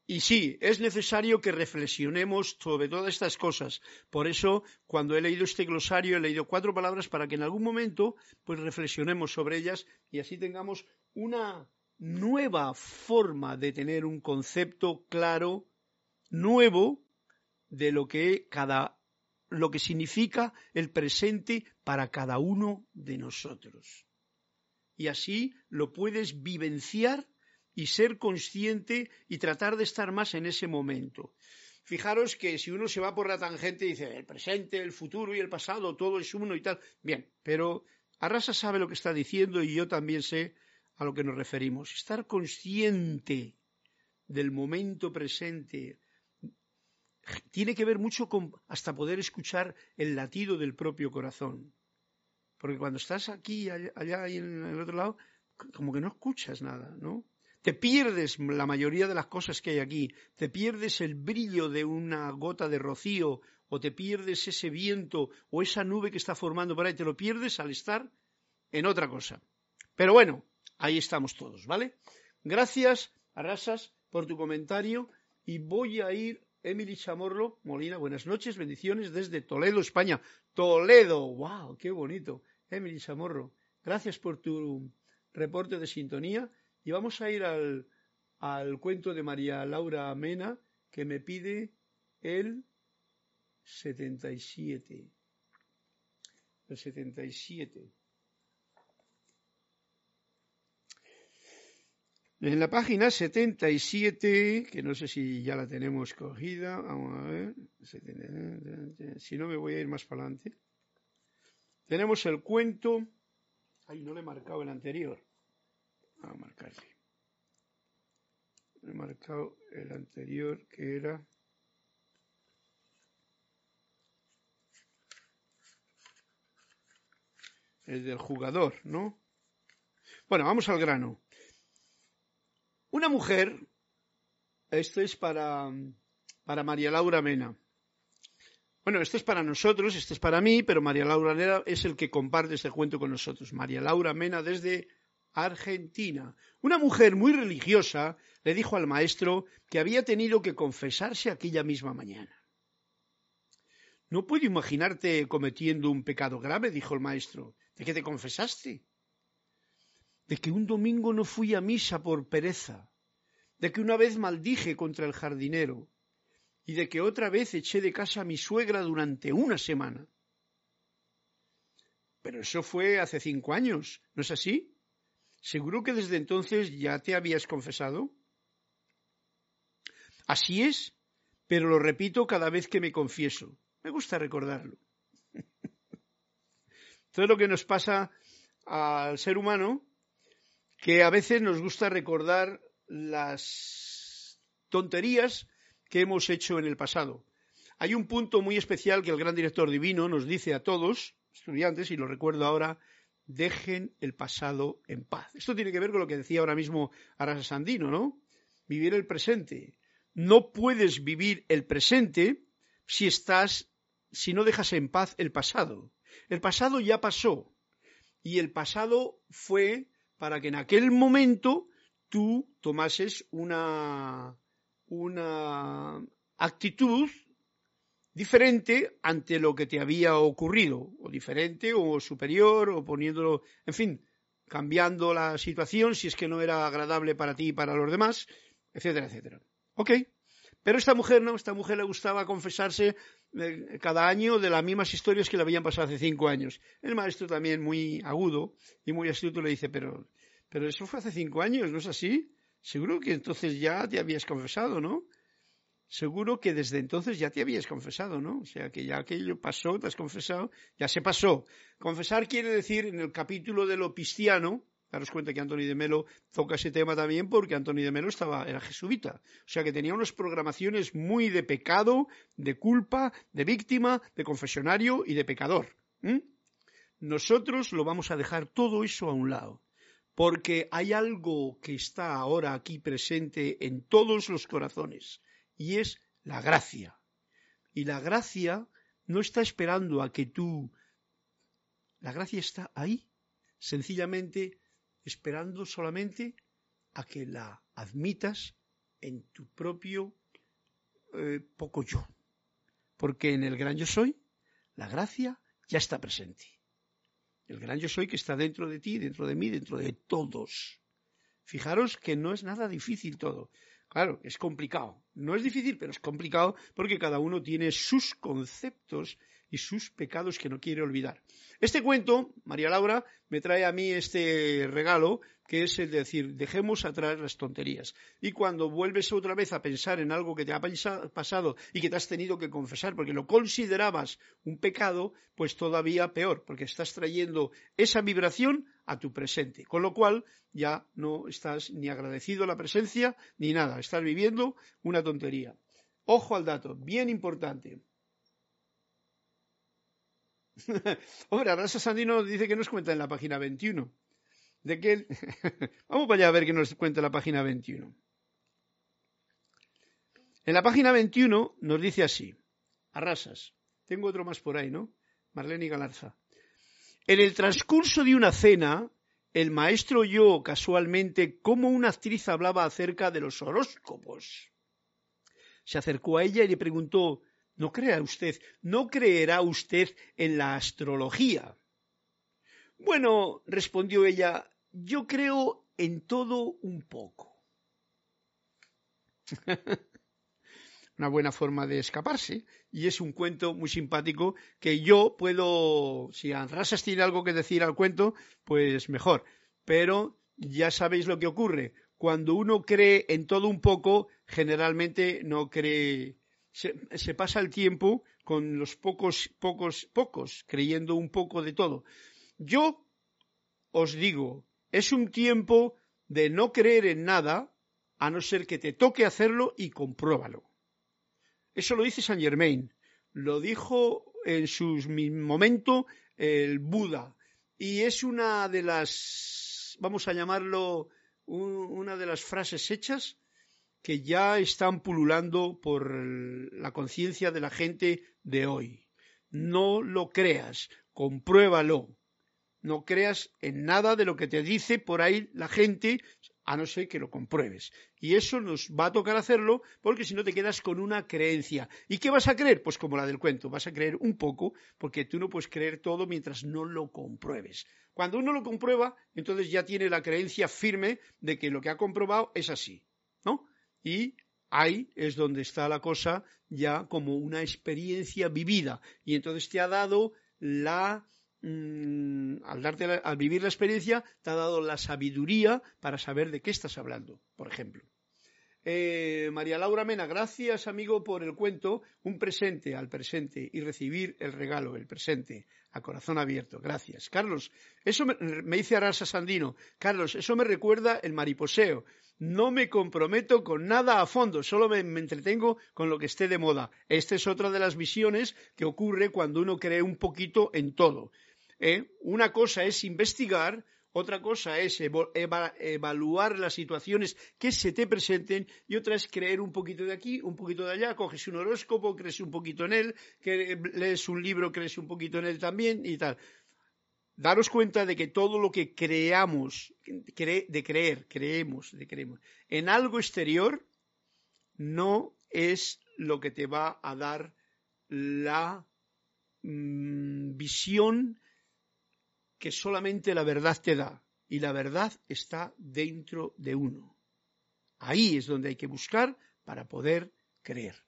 Y sí, es necesario que reflexionemos sobre todas estas cosas. Por eso, cuando he leído este glosario, he leído cuatro palabras para que en algún momento, pues reflexionemos sobre ellas y así tengamos una nueva forma de tener un concepto claro, nuevo, de lo que cada lo que significa el presente para cada uno de nosotros. Y así lo puedes vivenciar y ser consciente y tratar de estar más en ese momento. Fijaros que si uno se va por la tangente y dice el presente, el futuro y el pasado, todo es uno y tal, bien, pero Arrasa sabe lo que está diciendo y yo también sé a lo que nos referimos. Estar consciente del momento presente tiene que ver mucho con hasta poder escuchar el latido del propio corazón. Porque cuando estás aquí, allá, en el otro lado, como que no escuchas nada, ¿no? Te pierdes la mayoría de las cosas que hay aquí, te pierdes el brillo de una gota de rocío, o te pierdes ese viento o esa nube que está formando por ahí, te lo pierdes al estar en otra cosa. Pero bueno, Ahí estamos todos, ¿vale? Gracias, Arrasas, por tu comentario y voy a ir, Emily Chamorro, Molina, buenas noches, bendiciones desde Toledo, España. Toledo, wow, qué bonito. Emily Chamorro, gracias por tu reporte de sintonía y vamos a ir al, al cuento de María Laura Mena que me pide el 77. El 77. En la página 77, que no sé si ya la tenemos cogida, vamos a ver, si no me voy a ir más para adelante. Tenemos el cuento, ay, no le he marcado el anterior, a marcarle. He marcado el anterior que era... El del jugador, ¿no? Bueno, vamos al grano. Una mujer, esto es para, para María Laura Mena. Bueno, esto es para nosotros, esto es para mí, pero María Laura Mena es el que comparte este cuento con nosotros. María Laura Mena desde Argentina. Una mujer muy religiosa le dijo al maestro que había tenido que confesarse aquella misma mañana. No puedo imaginarte cometiendo un pecado grave, dijo el maestro. ¿De qué te confesaste? De que un domingo no fui a misa por pereza, de que una vez maldije contra el jardinero y de que otra vez eché de casa a mi suegra durante una semana. Pero eso fue hace cinco años, ¿no es así? ¿Seguro que desde entonces ya te habías confesado? Así es, pero lo repito cada vez que me confieso. Me gusta recordarlo. Todo lo que nos pasa al ser humano, que a veces nos gusta recordar las tonterías que hemos hecho en el pasado. Hay un punto muy especial que el gran director divino nos dice a todos, estudiantes, y lo recuerdo ahora, dejen el pasado en paz. Esto tiene que ver con lo que decía ahora mismo Arasa Sandino, ¿no? Vivir el presente. No puedes vivir el presente si estás, si no dejas en paz el pasado. El pasado ya pasó. Y el pasado fue para que en aquel momento tú tomases una, una actitud diferente ante lo que te había ocurrido, o diferente, o superior, o poniéndolo, en fin, cambiando la situación si es que no era agradable para ti y para los demás, etcétera, etcétera. Ok. Pero esta mujer no, esta mujer le gustaba confesarse eh, cada año de las mismas historias que le habían pasado hace cinco años. El maestro también muy agudo y muy astuto le dice, pero, pero eso fue hace cinco años, ¿no es así? Seguro que entonces ya te habías confesado, ¿no? seguro que desde entonces ya te habías confesado, ¿no? O sea, que ya aquello pasó, te has confesado, ya se pasó. Confesar quiere decir, en el capítulo de lo cristiano, daros cuenta que Antonio de Melo toca ese tema también porque Antonio de Melo estaba, era jesuita. O sea, que tenía unas programaciones muy de pecado, de culpa, de víctima, de confesionario y de pecador. Nosotros lo vamos a dejar todo eso a un lado porque hay algo que está ahora aquí presente en todos los corazones y es la gracia. Y la gracia no está esperando a que tú... La gracia está ahí, sencillamente esperando solamente a que la admitas en tu propio eh, poco yo. Porque en el gran yo soy, la gracia ya está presente. El gran yo soy que está dentro de ti, dentro de mí, dentro de todos. Fijaros que no es nada difícil todo. Claro, es complicado. No es difícil, pero es complicado porque cada uno tiene sus conceptos y sus pecados que no quiere olvidar. Este cuento, María Laura, me trae a mí este regalo, que es el de decir, dejemos atrás las tonterías. Y cuando vuelves otra vez a pensar en algo que te ha pasado y que te has tenido que confesar porque lo considerabas un pecado, pues todavía peor, porque estás trayendo esa vibración a tu presente. Con lo cual ya no estás ni agradecido a la presencia ni nada, estás viviendo una tontería. Ojo al dato, bien importante. Hombre, Arasa Sandino dice que nos cuenta en la página 21. De que Vamos para allá a ver qué nos cuenta la página 21. En la página 21 nos dice así, Arrasas. Tengo otro más por ahí, ¿no? Marlene Galarza. En el transcurso de una cena, el maestro oyó casualmente cómo una actriz hablaba acerca de los horóscopos. Se acercó a ella y le preguntó no crea usted, no creerá usted en la astrología. Bueno, respondió ella, yo creo en todo un poco. Una buena forma de escaparse. Y es un cuento muy simpático que yo puedo, si Anrasas tiene algo que decir al cuento, pues mejor. Pero ya sabéis lo que ocurre. Cuando uno cree en todo un poco, generalmente no cree se, pasa el tiempo con los pocos, pocos, pocos, creyendo un poco de todo. Yo os digo, es un tiempo de no creer en nada, a no ser que te toque hacerlo y compruébalo. Eso lo dice Saint Germain, lo dijo en su momento el Buda, y es una de las, vamos a llamarlo, una de las frases hechas que ya están pululando por la conciencia de la gente de hoy. No lo creas, compruébalo. No creas en nada de lo que te dice por ahí la gente, a no ser que lo compruebes. Y eso nos va a tocar hacerlo porque si no te quedas con una creencia. ¿Y qué vas a creer? Pues como la del cuento, vas a creer un poco porque tú no puedes creer todo mientras no lo compruebes. Cuando uno lo comprueba, entonces ya tiene la creencia firme de que lo que ha comprobado es así. Y ahí es donde está la cosa ya como una experiencia vivida y entonces te ha dado la mm, al darte al vivir la experiencia te ha dado la sabiduría para saber de qué estás hablando por ejemplo eh, María Laura Mena, gracias amigo por el cuento, un presente al presente y recibir el regalo, el presente, a corazón abierto. Gracias. Carlos, eso me, dice Arasa Sandino, Carlos, eso me recuerda el mariposeo. No me comprometo con nada a fondo, solo me, entretengo con lo que esté de moda. Esta es otra de las visiones que ocurre cuando uno cree un poquito en todo. ¿eh? Una cosa es investigar, otra cosa es evaluar las situaciones que se te presenten y otra es creer un poquito de aquí, un poquito de allá, coges un horóscopo, crees un poquito en él, lees un libro, crees un poquito en él también y tal. Daros cuenta de que todo lo que creamos, de creer, creemos, de creemos, en algo exterior, no es lo que te va a dar la mm, visión que solamente la verdad te da y la verdad está dentro de uno. Ahí es donde hay que buscar para poder creer.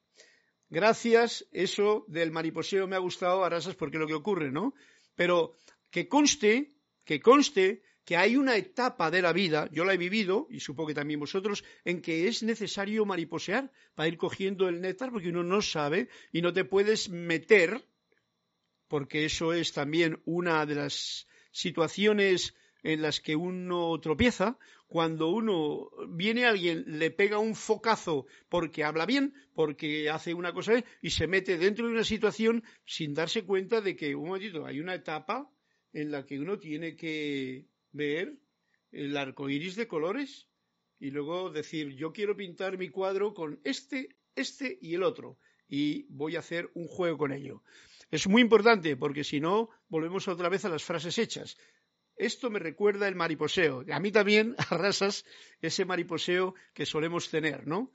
Gracias, eso del mariposeo me ha gustado, Arasas, porque es lo que ocurre, ¿no? Pero que conste, que conste que hay una etapa de la vida, yo la he vivido, y supongo que también vosotros, en que es necesario mariposear para ir cogiendo el néctar, porque uno no sabe y no te puedes meter, porque eso es también una de las situaciones en las que uno tropieza, cuando uno viene alguien, le pega un focazo porque habla bien, porque hace una cosa y se mete dentro de una situación sin darse cuenta de que, un momentito, hay una etapa en la que uno tiene que ver el arco iris de colores y luego decir, yo quiero pintar mi cuadro con este, este y el otro y voy a hacer un juego con ello. Es muy importante porque si no, volvemos otra vez a las frases hechas. Esto me recuerda el mariposeo. A mí también, a rasas, ese mariposeo que solemos tener, ¿no?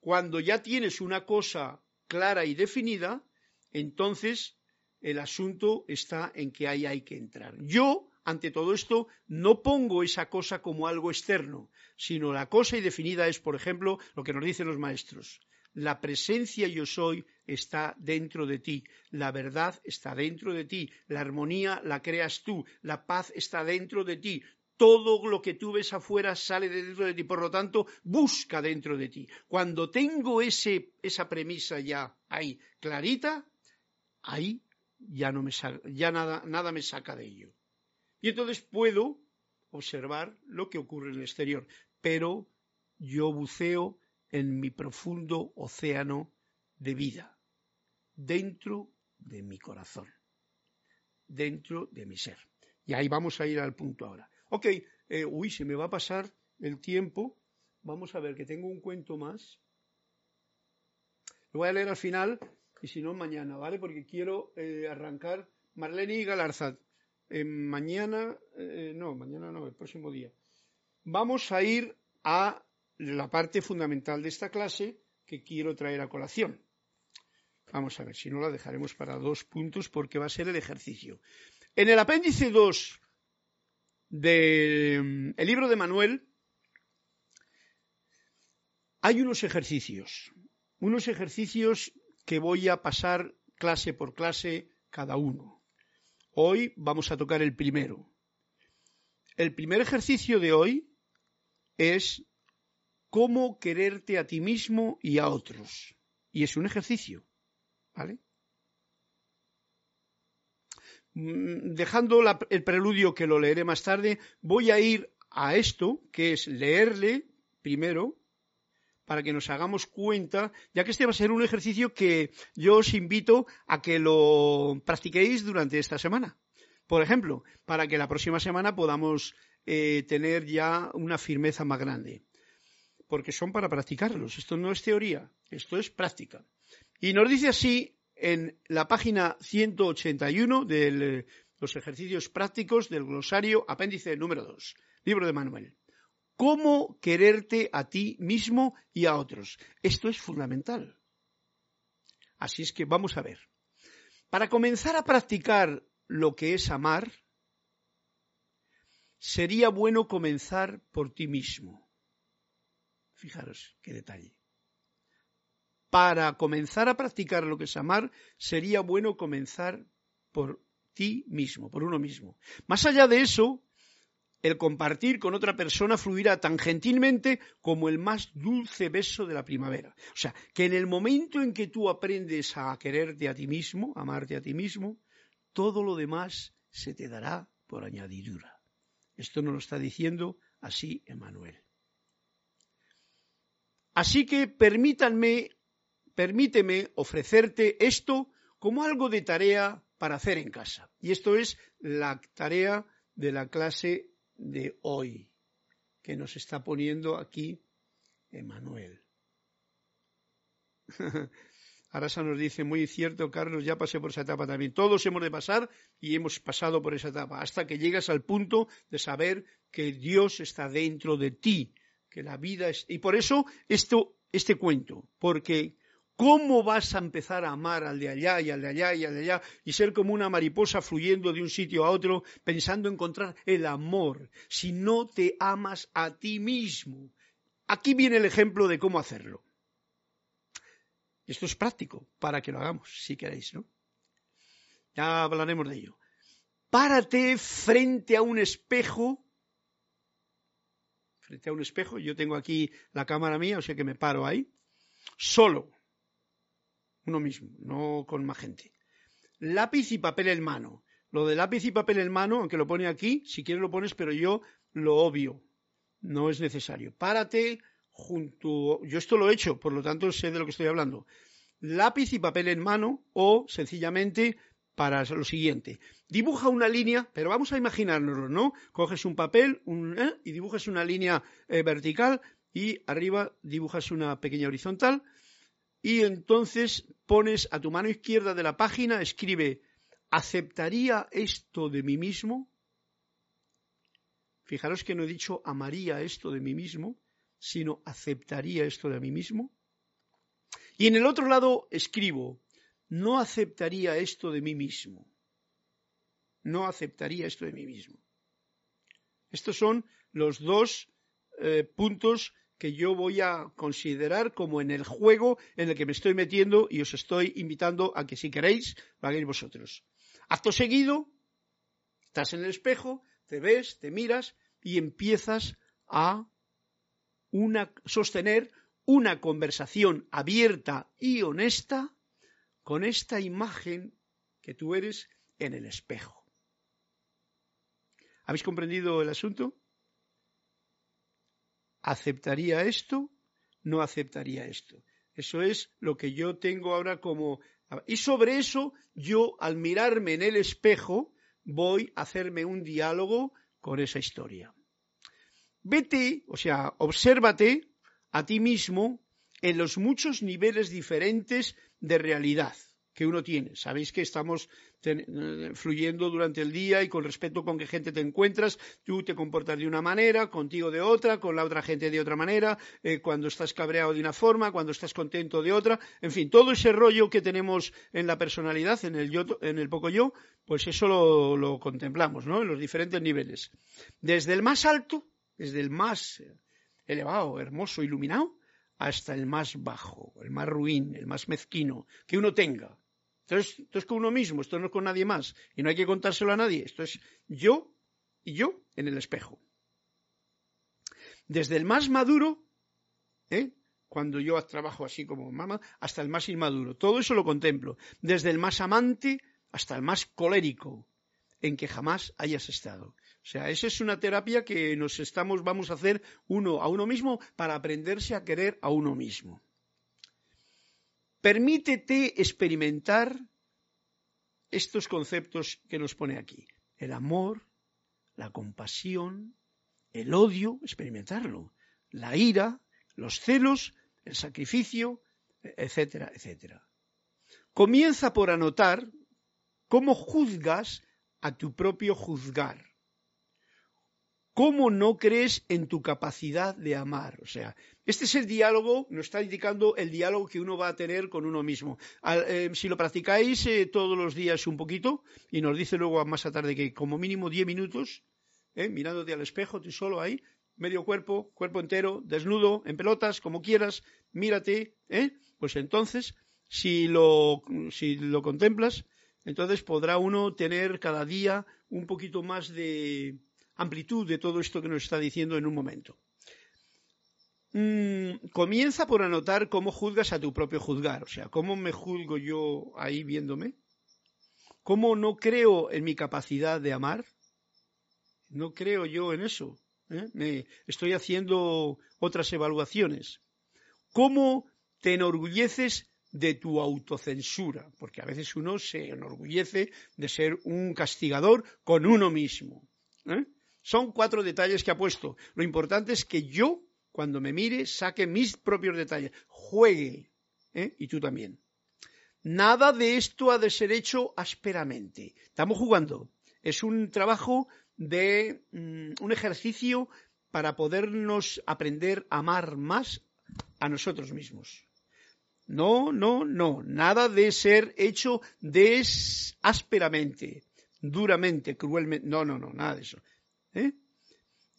Cuando ya tienes una cosa clara y definida, entonces el asunto está en que ahí hay que entrar. Yo, ante todo esto, no pongo esa cosa como algo externo, sino la cosa y definida es, por ejemplo, lo que nos dicen los maestros. La presencia yo soy está dentro de ti, la verdad está dentro de ti, la armonía la creas tú, la paz está dentro de ti. Todo lo que tú ves afuera sale de dentro de ti, por lo tanto, busca dentro de ti. Cuando tengo esa premisa ya ahí clarita, ahí ya, no me ya nada, nada me saca de ello. Y entonces puedo observar lo que ocurre en el exterior, pero yo buceo en mi profundo océano de vida, dentro de mi corazón, dentro de mi ser. Y ahí vamos a ir al punto ahora. Ok, eh, uy, se me va a pasar el tiempo. Vamos a ver que tengo un cuento más. Lo voy a leer al final y si no mañana, ¿vale? Porque quiero eh, arrancar Marlene y Galarzad. Eh, mañana, no, mañana no, el próximo día. Vamos a ir a la parte fundamental de esta clase que quiero traer a colación. Vamos a ver, si no la dejaremos para dos puntos porque va a ser el ejercicio. En el apéndice 2 del mm, libro de Manuel hay unos ejercicios, unos ejercicios que voy a pasar clase por clase cada uno. Hoy vamos a tocar el primero. El primer ejercicio de hoy es cómo quererte a ti mismo y a otros. Y es un ejercicio, ¿vale? Mm, dejando el preludio que lo leeré más tarde, voy a ir a esto, que es leerle primero, para que nos hagamos cuenta, ya que este va a ser un ejercicio que yo os invito a que lo practiquéis durante esta semana. Por ejemplo, para que la próxima semana podamos eh, tener ya una firmeza más grande porque son para practicarlos. Esto no es teoría, esto es práctica. Y nos dice así en la página 181 del los ejercicios prácticos del glosario apéndice número 2, libro de Manuel. ¿Cómo quererte a ti mismo y a otros? Esto es fundamental. Así es que vamos a ver. Para comenzar a practicar lo que es amar, sería bueno comenzar por ti mismo. Fijaros qué detalle. Para comenzar a practicar lo que es amar, sería bueno comenzar por ti mismo, por uno mismo. Más allá de eso, el compartir con otra persona fluirá tan gentilmente como el más dulce beso de la primavera. O sea, que en el momento en que tú aprendes a quererte a ti mismo, amarte a ti mismo, todo lo demás se te dará por añadidura. Esto nos lo está diciendo así Emanuel. Así que permítanme, permíteme ofrecerte esto como algo de tarea para hacer en casa. Y esto es la tarea de la clase de hoy que nos está poniendo aquí Emanuel. Arasa nos dice, muy cierto, Carlos, ya pasé por esa etapa también. Todos hemos de pasar y hemos pasado por esa etapa, hasta que llegas al punto de saber que Dios está dentro de ti, que la vida es... Y por eso esto, este cuento, porque ¿Cómo vas a empezar a amar al de allá y al de allá y al de allá y ser como una mariposa fluyendo de un sitio a otro pensando encontrar el amor si no te amas a ti mismo? Aquí viene el ejemplo de cómo hacerlo. Esto es práctico para que lo hagamos, si queréis, ¿no? Ya hablaremos de ello. Párate frente a un espejo. Frente a un espejo, yo tengo aquí la cámara mía, o sea que me paro ahí. Solo uno mismo, no con más gente. Lápiz y papel en mano. Lo de lápiz y papel en mano, aunque lo pone aquí, si quieres lo pones, pero yo lo obvio. No es necesario. Párate junto. Yo esto lo he hecho, por lo tanto sé de lo que estoy hablando. Lápiz y papel en mano o sencillamente para lo siguiente. Dibuja una línea, pero vamos a imaginárnoslo, ¿no? Coges un papel un, ¿eh? y dibujas una línea eh, vertical y arriba dibujas una pequeña horizontal y entonces pones a tu mano izquierda de la página, escribe, ¿aceptaría esto de mí mismo? Fijaros que no he dicho amaría esto de mí mismo, sino aceptaría esto de mí mismo. Y en el otro lado escribo, no aceptaría esto de mí mismo. No aceptaría esto de mí mismo. Estos son los dos eh, puntos que yo voy a considerar como en el juego en el que me estoy metiendo y os estoy invitando a que si queréis lo hagáis vosotros. Acto seguido, estás en el espejo, te ves, te miras y empiezas a una, sostener una conversación abierta y honesta con esta imagen que tú eres en el espejo. ¿Habéis comprendido el asunto? ¿Aceptaría esto? No aceptaría esto. Eso es lo que yo tengo ahora como... Y sobre eso yo, al mirarme en el espejo, voy a hacerme un diálogo con esa historia. Vete, o sea, obsérvate a ti mismo en los muchos niveles diferentes de realidad que uno tiene. Sabéis que estamos eh, fluyendo durante el día y con respecto con qué gente te encuentras, tú te comportas de una manera, contigo de otra, con la otra gente de otra manera, eh, cuando estás cabreado de una forma, cuando estás contento de otra, en fin, todo ese rollo que tenemos en la personalidad, en el yo, en el poco yo, pues eso lo, lo contemplamos, ¿no? En los diferentes niveles. Desde el más alto, desde el más elevado, hermoso, iluminado, hasta el más bajo, el más ruin, el más mezquino que uno tenga. Entonces, esto es con uno mismo, esto no es con nadie más. Y no hay que contárselo a nadie. Esto es yo y yo en el espejo. Desde el más maduro, ¿eh? cuando yo trabajo así como mamá, hasta el más inmaduro. Todo eso lo contemplo. Desde el más amante hasta el más colérico, en que jamás hayas estado. O sea, esa es una terapia que nos estamos, vamos a hacer uno a uno mismo para aprenderse a querer a uno mismo. Permítete experimentar estos conceptos que nos pone aquí. El amor, la compasión, el odio, experimentarlo, la ira, los celos, el sacrificio, etcétera, etcétera. Comienza por anotar cómo juzgas a tu propio juzgar. ¿Cómo no crees en tu capacidad de amar? O sea, este es el diálogo, nos está indicando el diálogo que uno va a tener con uno mismo. Eh, si lo practicáis eh, todos los días un poquito, y nos dice luego más a tarde que como mínimo 10 minutos, eh, mirándote al espejo, tú solo ahí, medio cuerpo, cuerpo entero, desnudo, en pelotas, como quieras, mírate, pues entonces, si lo, si lo contemplas, entonces podrá uno tener cada día un poquito más de amplitud de todo esto que nos está diciendo en un momento. Mm, comienza por anotar cómo juzgas a tu propio juzgar, o sea, cómo me juzgo yo ahí viéndome, cómo no creo en mi capacidad de amar, no creo yo en eso, ¿eh? me estoy haciendo otras evaluaciones, cómo te enorgulleces de tu autocensura, porque a veces uno se enorgullece de ser un castigador con uno mismo. ¿eh? Son cuatro detalles que ha puesto. Lo importante es que yo, cuando me mire, saque mis propios detalles, juegue, ¿eh? y tú también. Nada de esto ha de ser hecho ásperamente. Estamos jugando. Es un trabajo de mm, un ejercicio para podernos aprender a amar más a nosotros mismos. No, no, no. Nada de ser hecho des ásperamente, duramente, cruelmente. No, no, no, nada de eso. ¿Eh?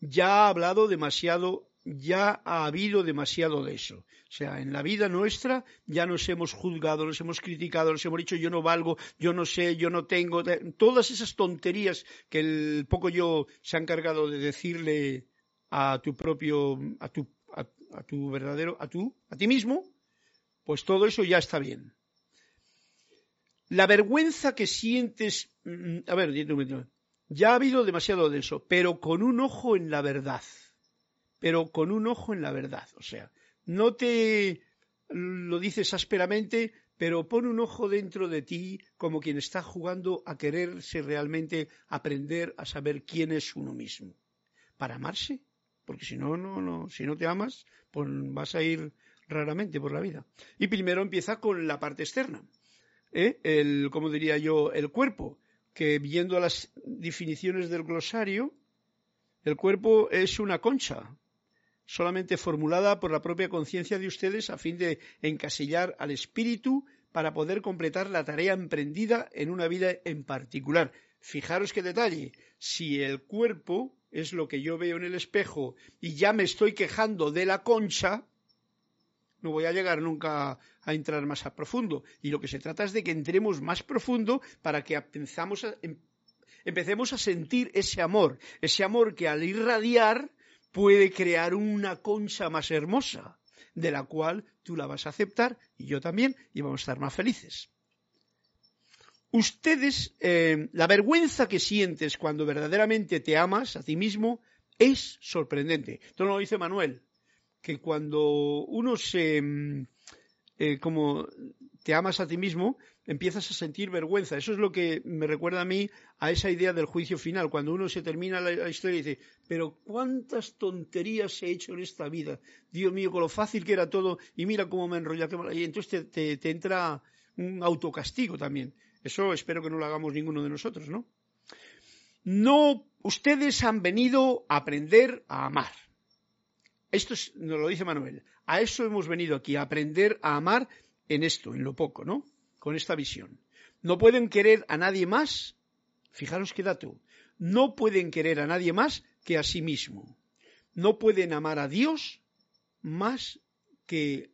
Ya ha hablado demasiado, ya ha habido demasiado de eso. O sea, en la vida nuestra ya nos hemos juzgado, nos hemos criticado, nos hemos dicho yo no valgo, yo no sé, yo no tengo, todas esas tonterías que el poco yo se ha encargado de decirle a tu propio, a tu, a, tu verdadero, a tú, a ti mismo, pues todo eso ya está bien. La vergüenza que sientes, mm, a ver, ya ha habido demasiado de eso, pero con un ojo en la verdad. Pero con un ojo en la verdad. O sea, no te lo dices ásperamente, pero pon un ojo dentro de ti como quien está jugando a quererse realmente aprender a saber quién es uno mismo. Para amarse. Porque si no, no, no, si no te amas, pues vas a ir raramente por la vida. Y primero empieza con la parte externa. ¿eh? El, como diría yo, el cuerpo que viendo las definiciones del glosario, el cuerpo es una concha, solamente formulada por la propia conciencia de ustedes a fin de encasillar al espíritu para poder completar la tarea emprendida en una vida en particular. Fijaros qué detalle, si el cuerpo es lo que yo veo en el espejo y ya me estoy quejando de la concha, no voy a llegar nunca a entrar más a profundo. Y lo que se trata es de que entremos más profundo para que em, empecemos a sentir ese amor, ese amor que al irradiar puede crear una concha más hermosa, de la cual tú la vas a aceptar y yo también, y vamos a estar más felices. Ustedes, eh, la vergüenza que sientes cuando verdaderamente te amas a ti mismo es sorprendente. Esto lo dice Manuel, que cuando uno se, mm, eh, como te amas a ti mismo, empiezas a sentir vergüenza. Eso es lo que me recuerda a mí a esa idea del juicio final, cuando uno se termina la, historia y dice, pero cuántas tonterías he hecho en esta vida, Dios mío, con lo fácil que era todo, y mira cómo me enrolla, y entonces te entra un autocastigo también. Eso espero que no lo hagamos ninguno de nosotros, ¿no? No, ustedes han venido a aprender a amar. Esto nos lo dice Manuel. A eso hemos venido aquí, a aprender a amar en esto, en lo poco, ¿no? Con esta visión. No pueden querer a nadie más, fijaros qué dato, no pueden querer a nadie más que a sí mismo. No pueden amar a Dios más que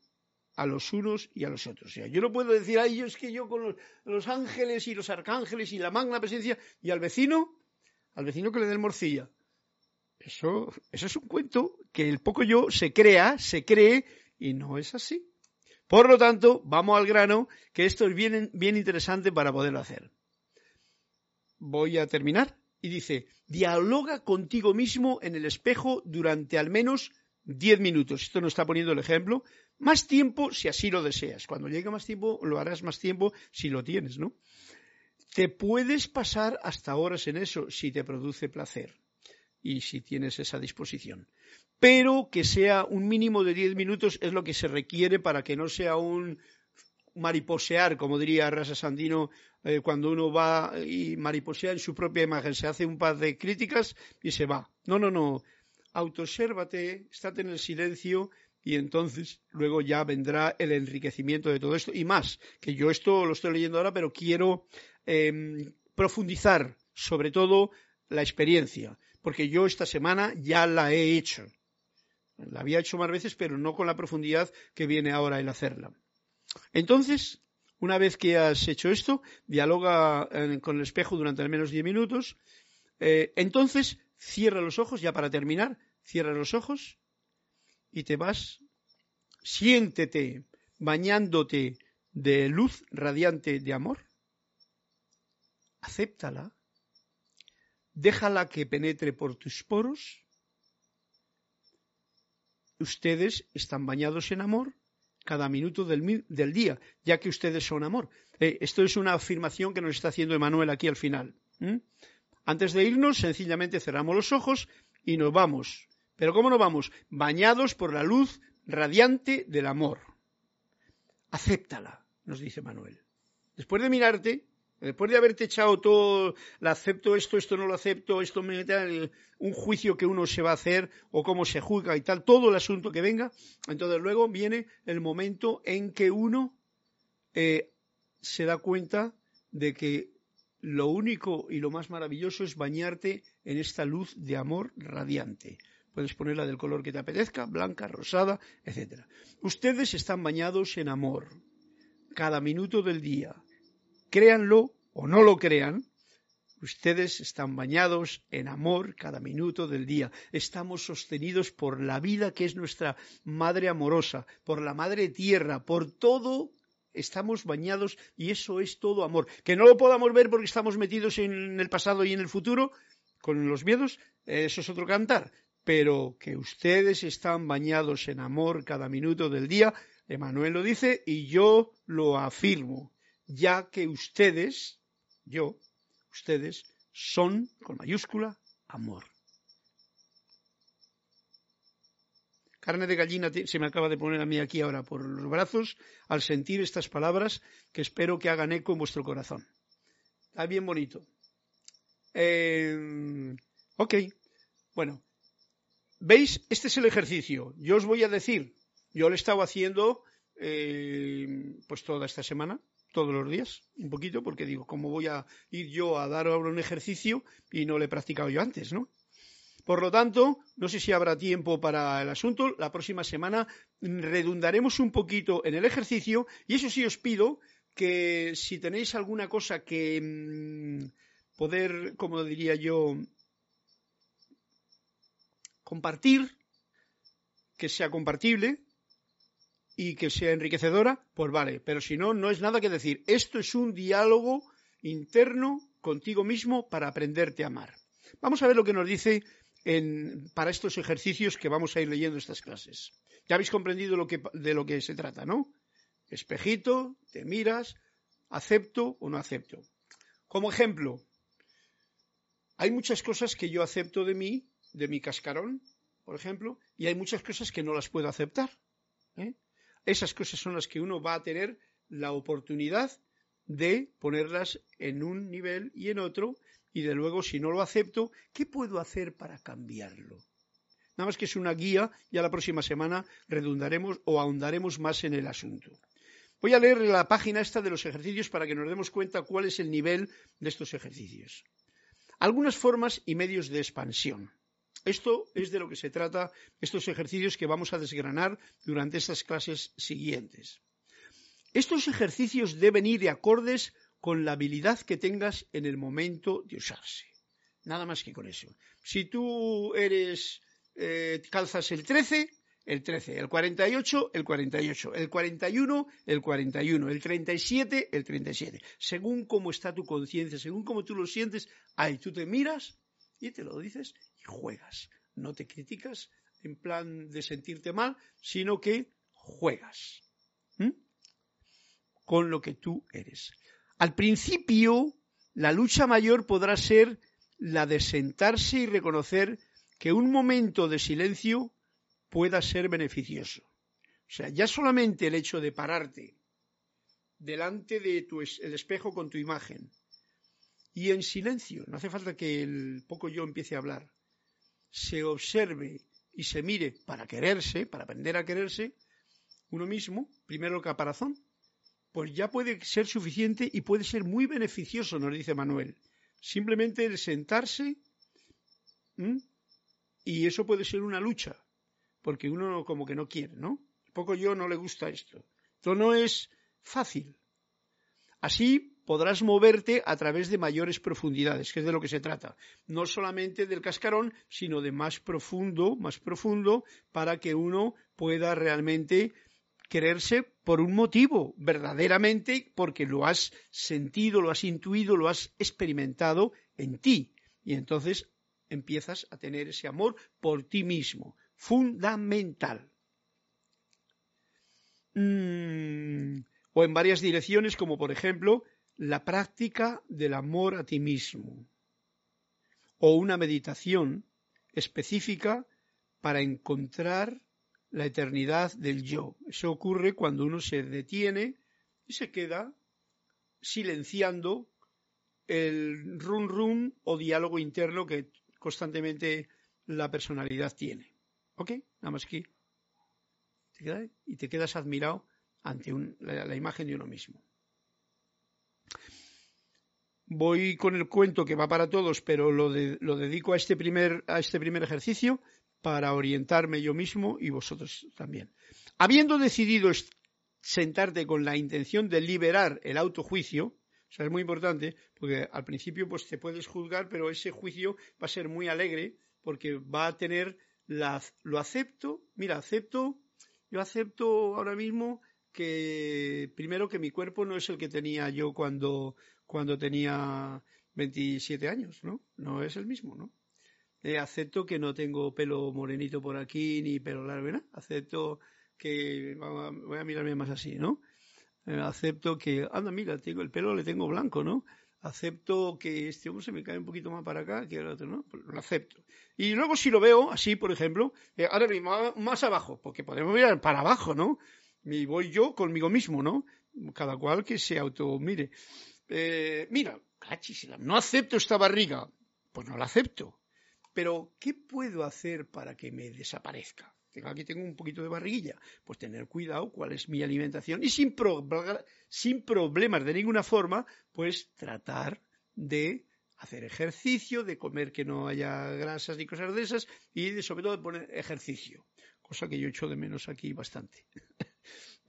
a los unos y a los otros. O sea, yo no puedo decir, ay, yo es que yo con los, los, ángeles y los arcángeles y la magna presencia, y al vecino, al vecino que le dé el morcilla. Eso, eso es un cuento que el poco yo se crea, se cree y no es así. Por lo tanto, vamos al grano, que esto es bien, interesante para poderlo hacer. Voy a terminar. Y dice, dialoga contigo mismo en el espejo durante al menos 10 minutos. Esto nos está poniendo el ejemplo. Más tiempo si así lo deseas. Cuando llegue más tiempo, lo harás más tiempo si lo tienes, ¿no? Te puedes pasar hasta horas en eso si te produce placer y si tienes esa disposición. Pero que sea un mínimo de 10 minutos es lo que se requiere para que no sea un, mariposear, como diría Rasa Sandino, eh, cuando uno va y mariposea en su propia imagen, se hace un par de críticas y se va. No, no, no. Autosérvate, estate en el silencio y entonces luego ya vendrá el enriquecimiento de todo esto y más, que yo esto lo estoy leyendo ahora, pero quiero em, profundizar sobre todo la experiencia, porque yo esta semana ya la he hecho. La había hecho más veces, pero no con la profundidad que viene ahora el hacerla. Entonces, una vez que has hecho esto, dialoga eh, con el espejo durante al menos 10 minutos. Eh, entonces, cierra los ojos, ya para terminar, cierra los ojos y te vas. Siéntete bañándote de luz radiante de amor. Acéptala. Déjala que penetre por tus poros. Ustedes están bañados en amor cada minuto del, día, ya que ustedes son amor. Eh, esto es una afirmación que nos está haciendo Emanuel aquí al final. Antes de irnos, sencillamente cerramos los ojos y nos vamos. Pero ¿cómo nos vamos? Bañados por la luz radiante del amor. Acéptala, nos dice Manuel. Después de mirarte, Después de haberte echado todo, la acepto esto, esto no lo acepto, esto me da un juicio que uno se va a hacer o cómo se juzga y tal, todo el asunto que venga, entonces luego viene el momento en que uno eh, se da cuenta de que lo único y lo más maravilloso es bañarte en esta luz de amor radiante. Puedes ponerla del color que te apetezca, blanca, rosada, etc. Ustedes están bañados en amor cada minuto del día Créanlo o no lo crean, ustedes están bañados en amor cada minuto del día. Estamos sostenidos por la vida que es nuestra madre amorosa, por la madre tierra, por todo estamos bañados y eso es todo amor. Que no lo podamos ver porque estamos metidos en el pasado y en el futuro, con los miedos, eso es otro cantar. Pero que ustedes están bañados en amor cada minuto del día, Emanuel lo dice y yo lo afirmo ya que ustedes, yo, ustedes, son, con mayúscula, amor. Carne de gallina se me acaba de poner a mí aquí ahora por los brazos al sentir estas palabras que espero que hagan eco en vuestro corazón. Está bien bonito. Eh, ok, bueno, ¿veis? Este es el ejercicio. Yo os voy a decir, yo lo he estado haciendo eh, pues toda esta semana, todos los días, un poquito, porque digo, ¿cómo voy a ir yo a dar ahora un ejercicio y no lo he practicado yo antes, ¿no? Por lo tanto, no sé si habrá tiempo para el asunto. La próxima semana redundaremos un poquito en el ejercicio y eso sí os pido que si tenéis alguna cosa que mm, poder, como diría yo, compartir, que sea compartible, y que sea enriquecedora, pues vale, pero si no, no es nada que decir. Esto es un diálogo interno contigo mismo para aprenderte a amar. Vamos a ver lo que nos dice para estos ejercicios que vamos a ir leyendo estas clases. Ya habéis comprendido de lo que se trata, ¿no? Espejito, te miras, acepto o no acepto. Como ejemplo, hay muchas cosas que yo acepto de mí, de mi cascarón, por ejemplo, y hay muchas cosas que no las puedo aceptar. ¿eh? Esas cosas son las que uno va a tener la oportunidad de ponerlas en un nivel y en otro, y de luego, si no lo acepto, ¿qué puedo hacer para cambiarlo? Nada más que es una guía, ya la próxima semana redundaremos o ahondaremos más en el asunto. Voy a leer la página esta de los ejercicios para que nos demos cuenta cuál es el nivel de estos ejercicios. Algunas formas y medios de expansión. Esto es de lo que se trata estos ejercicios que vamos a desgranar durante estas clases siguientes. Estos ejercicios deben ir de acordes con la habilidad que tengas en el momento de usarse. Nada más que con eso. Si tú eres, eh, calzas el 13, el 13, el 48, el 48, el 41, el 41, el 37, el 37. Según cómo está tu conciencia, según cómo tú lo sientes, ahí tú te miras y te lo dices juegas. No te criticas en plan de sentirte mal, sino que juegas con lo que tú eres. Al principio, la lucha mayor podrá ser la de sentarse y reconocer que un momento de silencio pueda ser beneficioso. O sea, ya solamente el hecho de pararte delante de tu el espejo con tu imagen y en silencio, no hace falta que el poco yo empiece a hablar, se observe y se mire para quererse, para aprender a quererse, uno mismo, primero el caparazón, pues ya puede ser suficiente y puede ser muy beneficioso, nos dice Manuel. Simplemente el sentarse y eso puede ser una lucha, porque uno como que no quiere, ¿no? Poco yo no le gusta esto. Esto no es fácil. Así podrás moverte a través de mayores profundidades, que es de lo que se trata. No solamente del cascarón, sino de más profundo, más profundo, para que uno pueda realmente quererse por un motivo, verdaderamente porque lo has sentido, lo has intuido, lo has experimentado en ti. Y entonces empiezas a tener ese amor por ti mismo, fundamental. Mm, o en varias direcciones, como por ejemplo la práctica del amor a ti mismo, o una meditación específica para encontrar la eternidad del yo. Eso ocurre cuando uno se detiene y se queda silenciando el run run o diálogo interno que constantemente la personalidad tiene. ¿Ok? Nada más que. y te quedas admirado ante la, imagen de uno mismo. Voy con el cuento que va para todos, pero lo, lo dedico a este, primer, a este primer ejercicio para orientarme yo mismo y vosotros también. Habiendo decidido sentarte con la intención de liberar el autojuicio, o sea, es muy importante, porque al principio pues te puedes juzgar, pero ese juicio va a ser muy alegre porque va a tener la, lo acepto, mira, acepto, yo acepto ahora mismo que primero que mi cuerpo no es el que tenía yo cuando, cuando tenía 27 años, ¿no? No es el mismo, ¿no? Eh, acepto que no tengo pelo morenito por aquí ni pelo largo, ¿no? Acepto que voy a mirarme más así, ¿no? Eh, acepto que, anda, mira, tengo el pelo le tengo blanco, ¿no? Acepto que este hombre se me cae un poquito más para acá que el otro, ¿no? Pues lo acepto. Y luego si lo veo así, por ejemplo, eh, ahora mismo más abajo, porque podemos mirar para abajo, ¿no? Y voy yo conmigo mismo, ¿no? Cada cual que se auto mire. Mira, no acepto esta barriga. Pues no la acepto. Pero, ¿qué puedo hacer para que me desaparezca? Aquí tengo un poquito de barriguilla. Pues tener cuidado cuál es mi alimentación y sin, sin problemas de ninguna forma, pues tratar de hacer ejercicio, de comer que no haya grasas ni cosas de esas y de, sobre todo de poner ejercicio, cosa que yo echo de menos aquí bastante.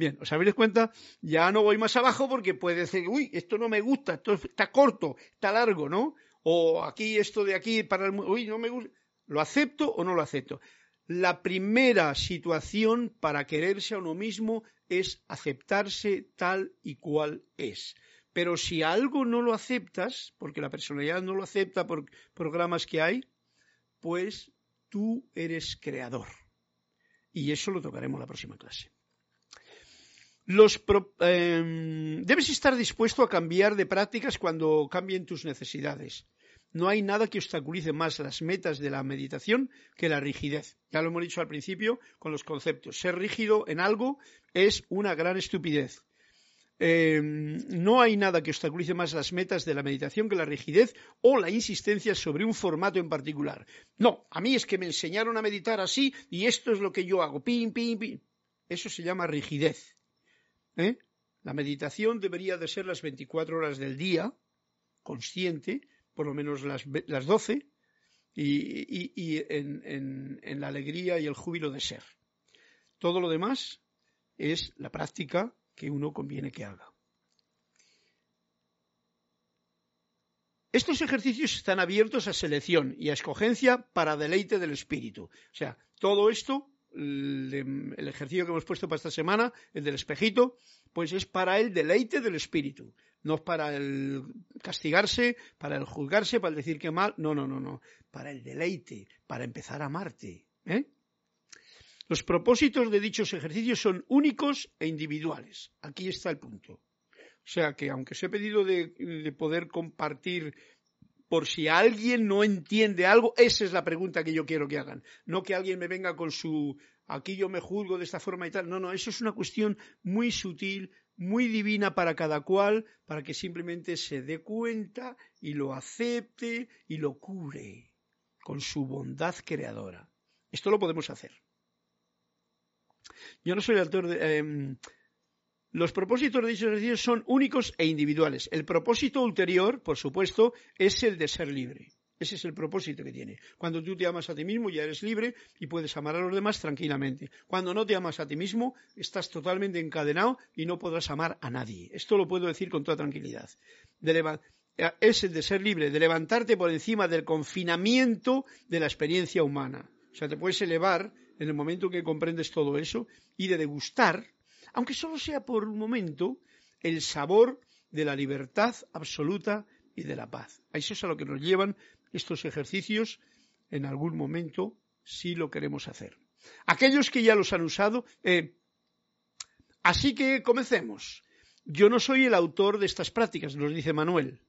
Bien, ¿os habéis cuenta? Ya no voy más abajo porque puede decir, uy, esto no me gusta, esto está corto, está largo, ¿no? o aquí esto de aquí para el uy, no me gusta, ¿lo acepto o no lo acepto? La primera situación para quererse a uno mismo es aceptarse tal y cual es. Pero si algo no lo aceptas, porque la personalidad no lo acepta por programas que hay, pues tú eres creador. Y eso lo tocaremos en la próxima clase. Em, debes estar dispuesto a cambiar de prácticas cuando cambien tus necesidades. No hay nada que obstaculice más las metas de la meditación que la rigidez. Ya lo hemos dicho al principio con los conceptos. Ser rígido en algo es una gran estupidez. Em, no hay nada que obstaculice más las metas de la meditación que la rigidez o la insistencia sobre un formato en particular. No, a mí es que me enseñaron a meditar así y esto es lo que yo hago. Pim, pim, pim. Eso se llama rigidez. ¿Eh? La meditación debería de ser las 24 horas del día, consciente, por lo menos las, las 12, y, en, la alegría y el júbilo de ser. Todo lo demás es la práctica que uno conviene que haga. Estos ejercicios están abiertos a selección y a escogencia para deleite del espíritu. O sea, todo esto el, ejercicio que hemos puesto para esta semana, el del espejito, pues es para el deleite del espíritu, no es para el castigarse, para el juzgarse, para el decir que mal, no, no, no, no, para el deleite, para empezar a amarte. ¿eh? Los propósitos de dichos ejercicios son únicos e individuales. Aquí está el punto. O sea que aunque os he pedido de poder compartir por si alguien no entiende algo, esa es la pregunta que yo quiero que hagan. No que alguien me venga con su aquí yo me juzgo de esta forma y tal. No, no, eso es una cuestión muy sutil, muy divina para cada cual, para que simplemente se dé cuenta y lo acepte y lo cure con su bondad creadora. Esto lo podemos hacer. Yo no soy autor de... Em, los propósitos de dichos ejercicios son únicos e individuales. El propósito ulterior, por supuesto, es el de ser libre. Ese es el propósito que tiene. Cuando tú te amas a ti mismo ya eres libre y puedes amar a los demás tranquilamente. Cuando no te amas a ti mismo estás totalmente encadenado y no podrás amar a nadie. Esto lo puedo decir con toda tranquilidad. es el de ser libre, de levantarte por encima del confinamiento de la experiencia humana. O sea, te puedes elevar en el momento que comprendes todo eso y de degustar, aunque solo sea por un momento, el sabor de la libertad absoluta y de la paz. A eso es a lo que nos llevan estos ejercicios en algún momento si lo queremos hacer. Aquellos que ya los han usado, eh, así que comencemos. Yo no soy el autor de estas prácticas, nos dice Manuel.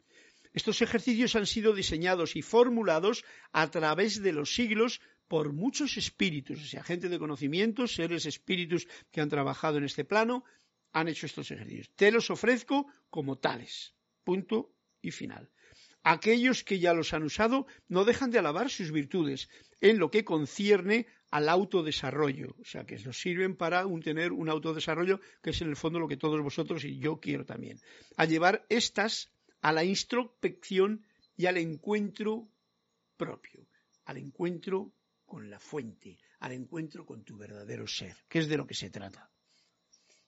Estos ejercicios han sido diseñados y formulados a través de los siglos por muchos espíritus, o sea, gente de conocimiento, seres espíritus que han trabajado en este plano, han hecho estos ejercicios. Te los ofrezco como tales. Punto y final aquellos que ya los han usado no dejan de alabar sus virtudes en lo que concierne al autodesarrollo, o sea, que nos sirven para tener un autodesarrollo que es en el fondo lo que todos vosotros y yo quiero también, a llevar estas a la introspección y al encuentro propio, al encuentro con la fuente, al encuentro con tu verdadero ser, que es de lo que se trata.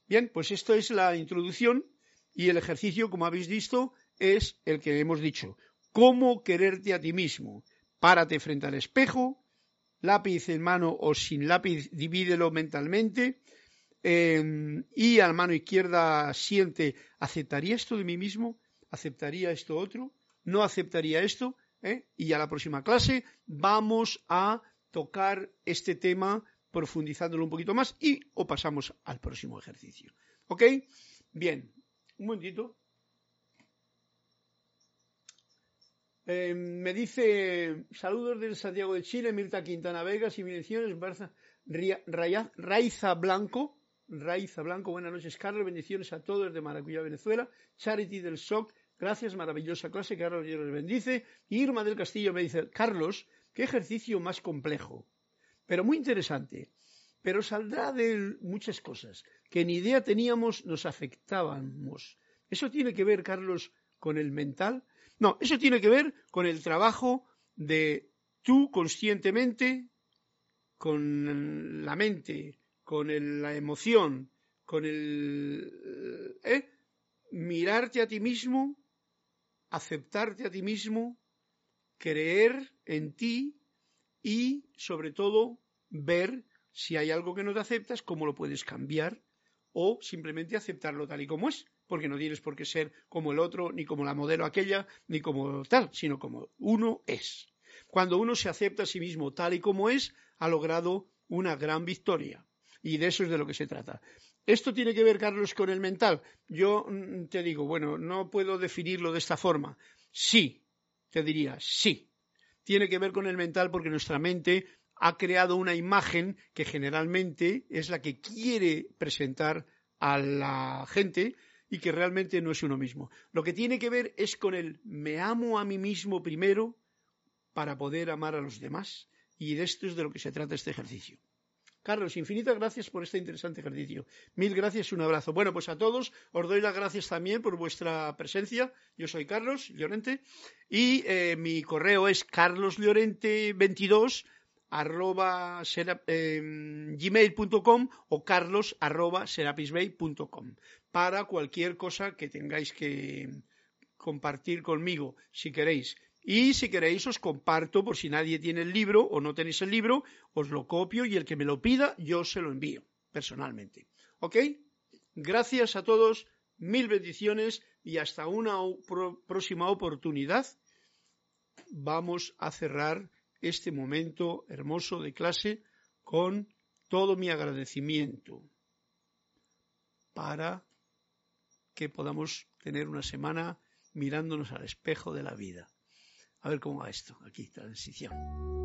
Bien, pues esto es la introducción y el ejercicio, como habéis visto, es el que hemos dicho. ¿Cómo quererte a ti mismo? Párate frente al espejo, lápiz en mano o sin lápiz, divídelo mentalmente. Em, y a la mano izquierda siente, ¿aceptaría esto de mí mismo? ¿Aceptaría esto otro? ¿No aceptaría esto? ¿Eh? Y a la próxima clase vamos a tocar este tema profundizándolo un poquito más y o pasamos al próximo ejercicio. ¿Ok? Bien, un momentito. Eh, me dice, saludos desde Santiago de Chile, Mirta Quintana Vegas y bendiciones, Raiza Blanco, Raiza Blanco, buenas noches, Carlos, bendiciones a todos de Maracuyá, Venezuela, Charity del SOC, gracias, maravillosa clase, Carlos, Dios les bendice, Irma del Castillo me dice, Carlos, qué ejercicio más complejo, pero muy interesante, pero saldrá de muchas cosas que ni idea teníamos, nos afectábamos. Eso tiene que ver, Carlos, con el mental, no, eso tiene que ver con el trabajo de tú conscientemente, con la mente, con la emoción, con el... ¿eh? mirarte a ti mismo, aceptarte a ti mismo, creer en ti y, sobre todo, ver si hay algo que no te aceptas, cómo lo puedes cambiar o simplemente aceptarlo tal y como es porque no tienes por qué ser como el otro, ni como la modelo aquella, ni como tal, sino como uno es. Cuando uno se acepta a sí mismo tal y como es, ha logrado una gran victoria. Y de eso es de lo que se trata. Esto tiene que ver, Carlos, con el mental. Yo mm, te digo, bueno, no puedo definirlo de esta forma. Sí, te diría, sí. Tiene que ver con el mental porque nuestra mente ha creado una imagen que generalmente es la que quiere presentar a la gente y que realmente no es uno mismo. Lo que tiene que ver es con el me amo a mí mismo primero para poder amar a los demás. Y de esto es de lo que se trata este ejercicio. Carlos, infinitas gracias por este interesante ejercicio. Mil gracias y un abrazo. Bueno, pues a todos os doy las gracias también por vuestra presencia. Yo soy Carlos Llorente y eh, mi correo es carloslorente22 arroba em, gmail.com o carlos arroba serapisbay.com para cualquier cosa que tengáis que compartir conmigo, si queréis. Y si queréis os comparto por si nadie tiene el libro o no tenéis el libro, os lo copio y el que me lo pida yo se lo envío personalmente. ¿Ok? Gracias a todos, mil bendiciones y hasta una próxima oportunidad vamos a cerrar este momento hermoso de clase con todo mi agradecimiento para que podamos tener una semana mirándonos al espejo de la vida. A ver cómo va esto. Aquí, transición.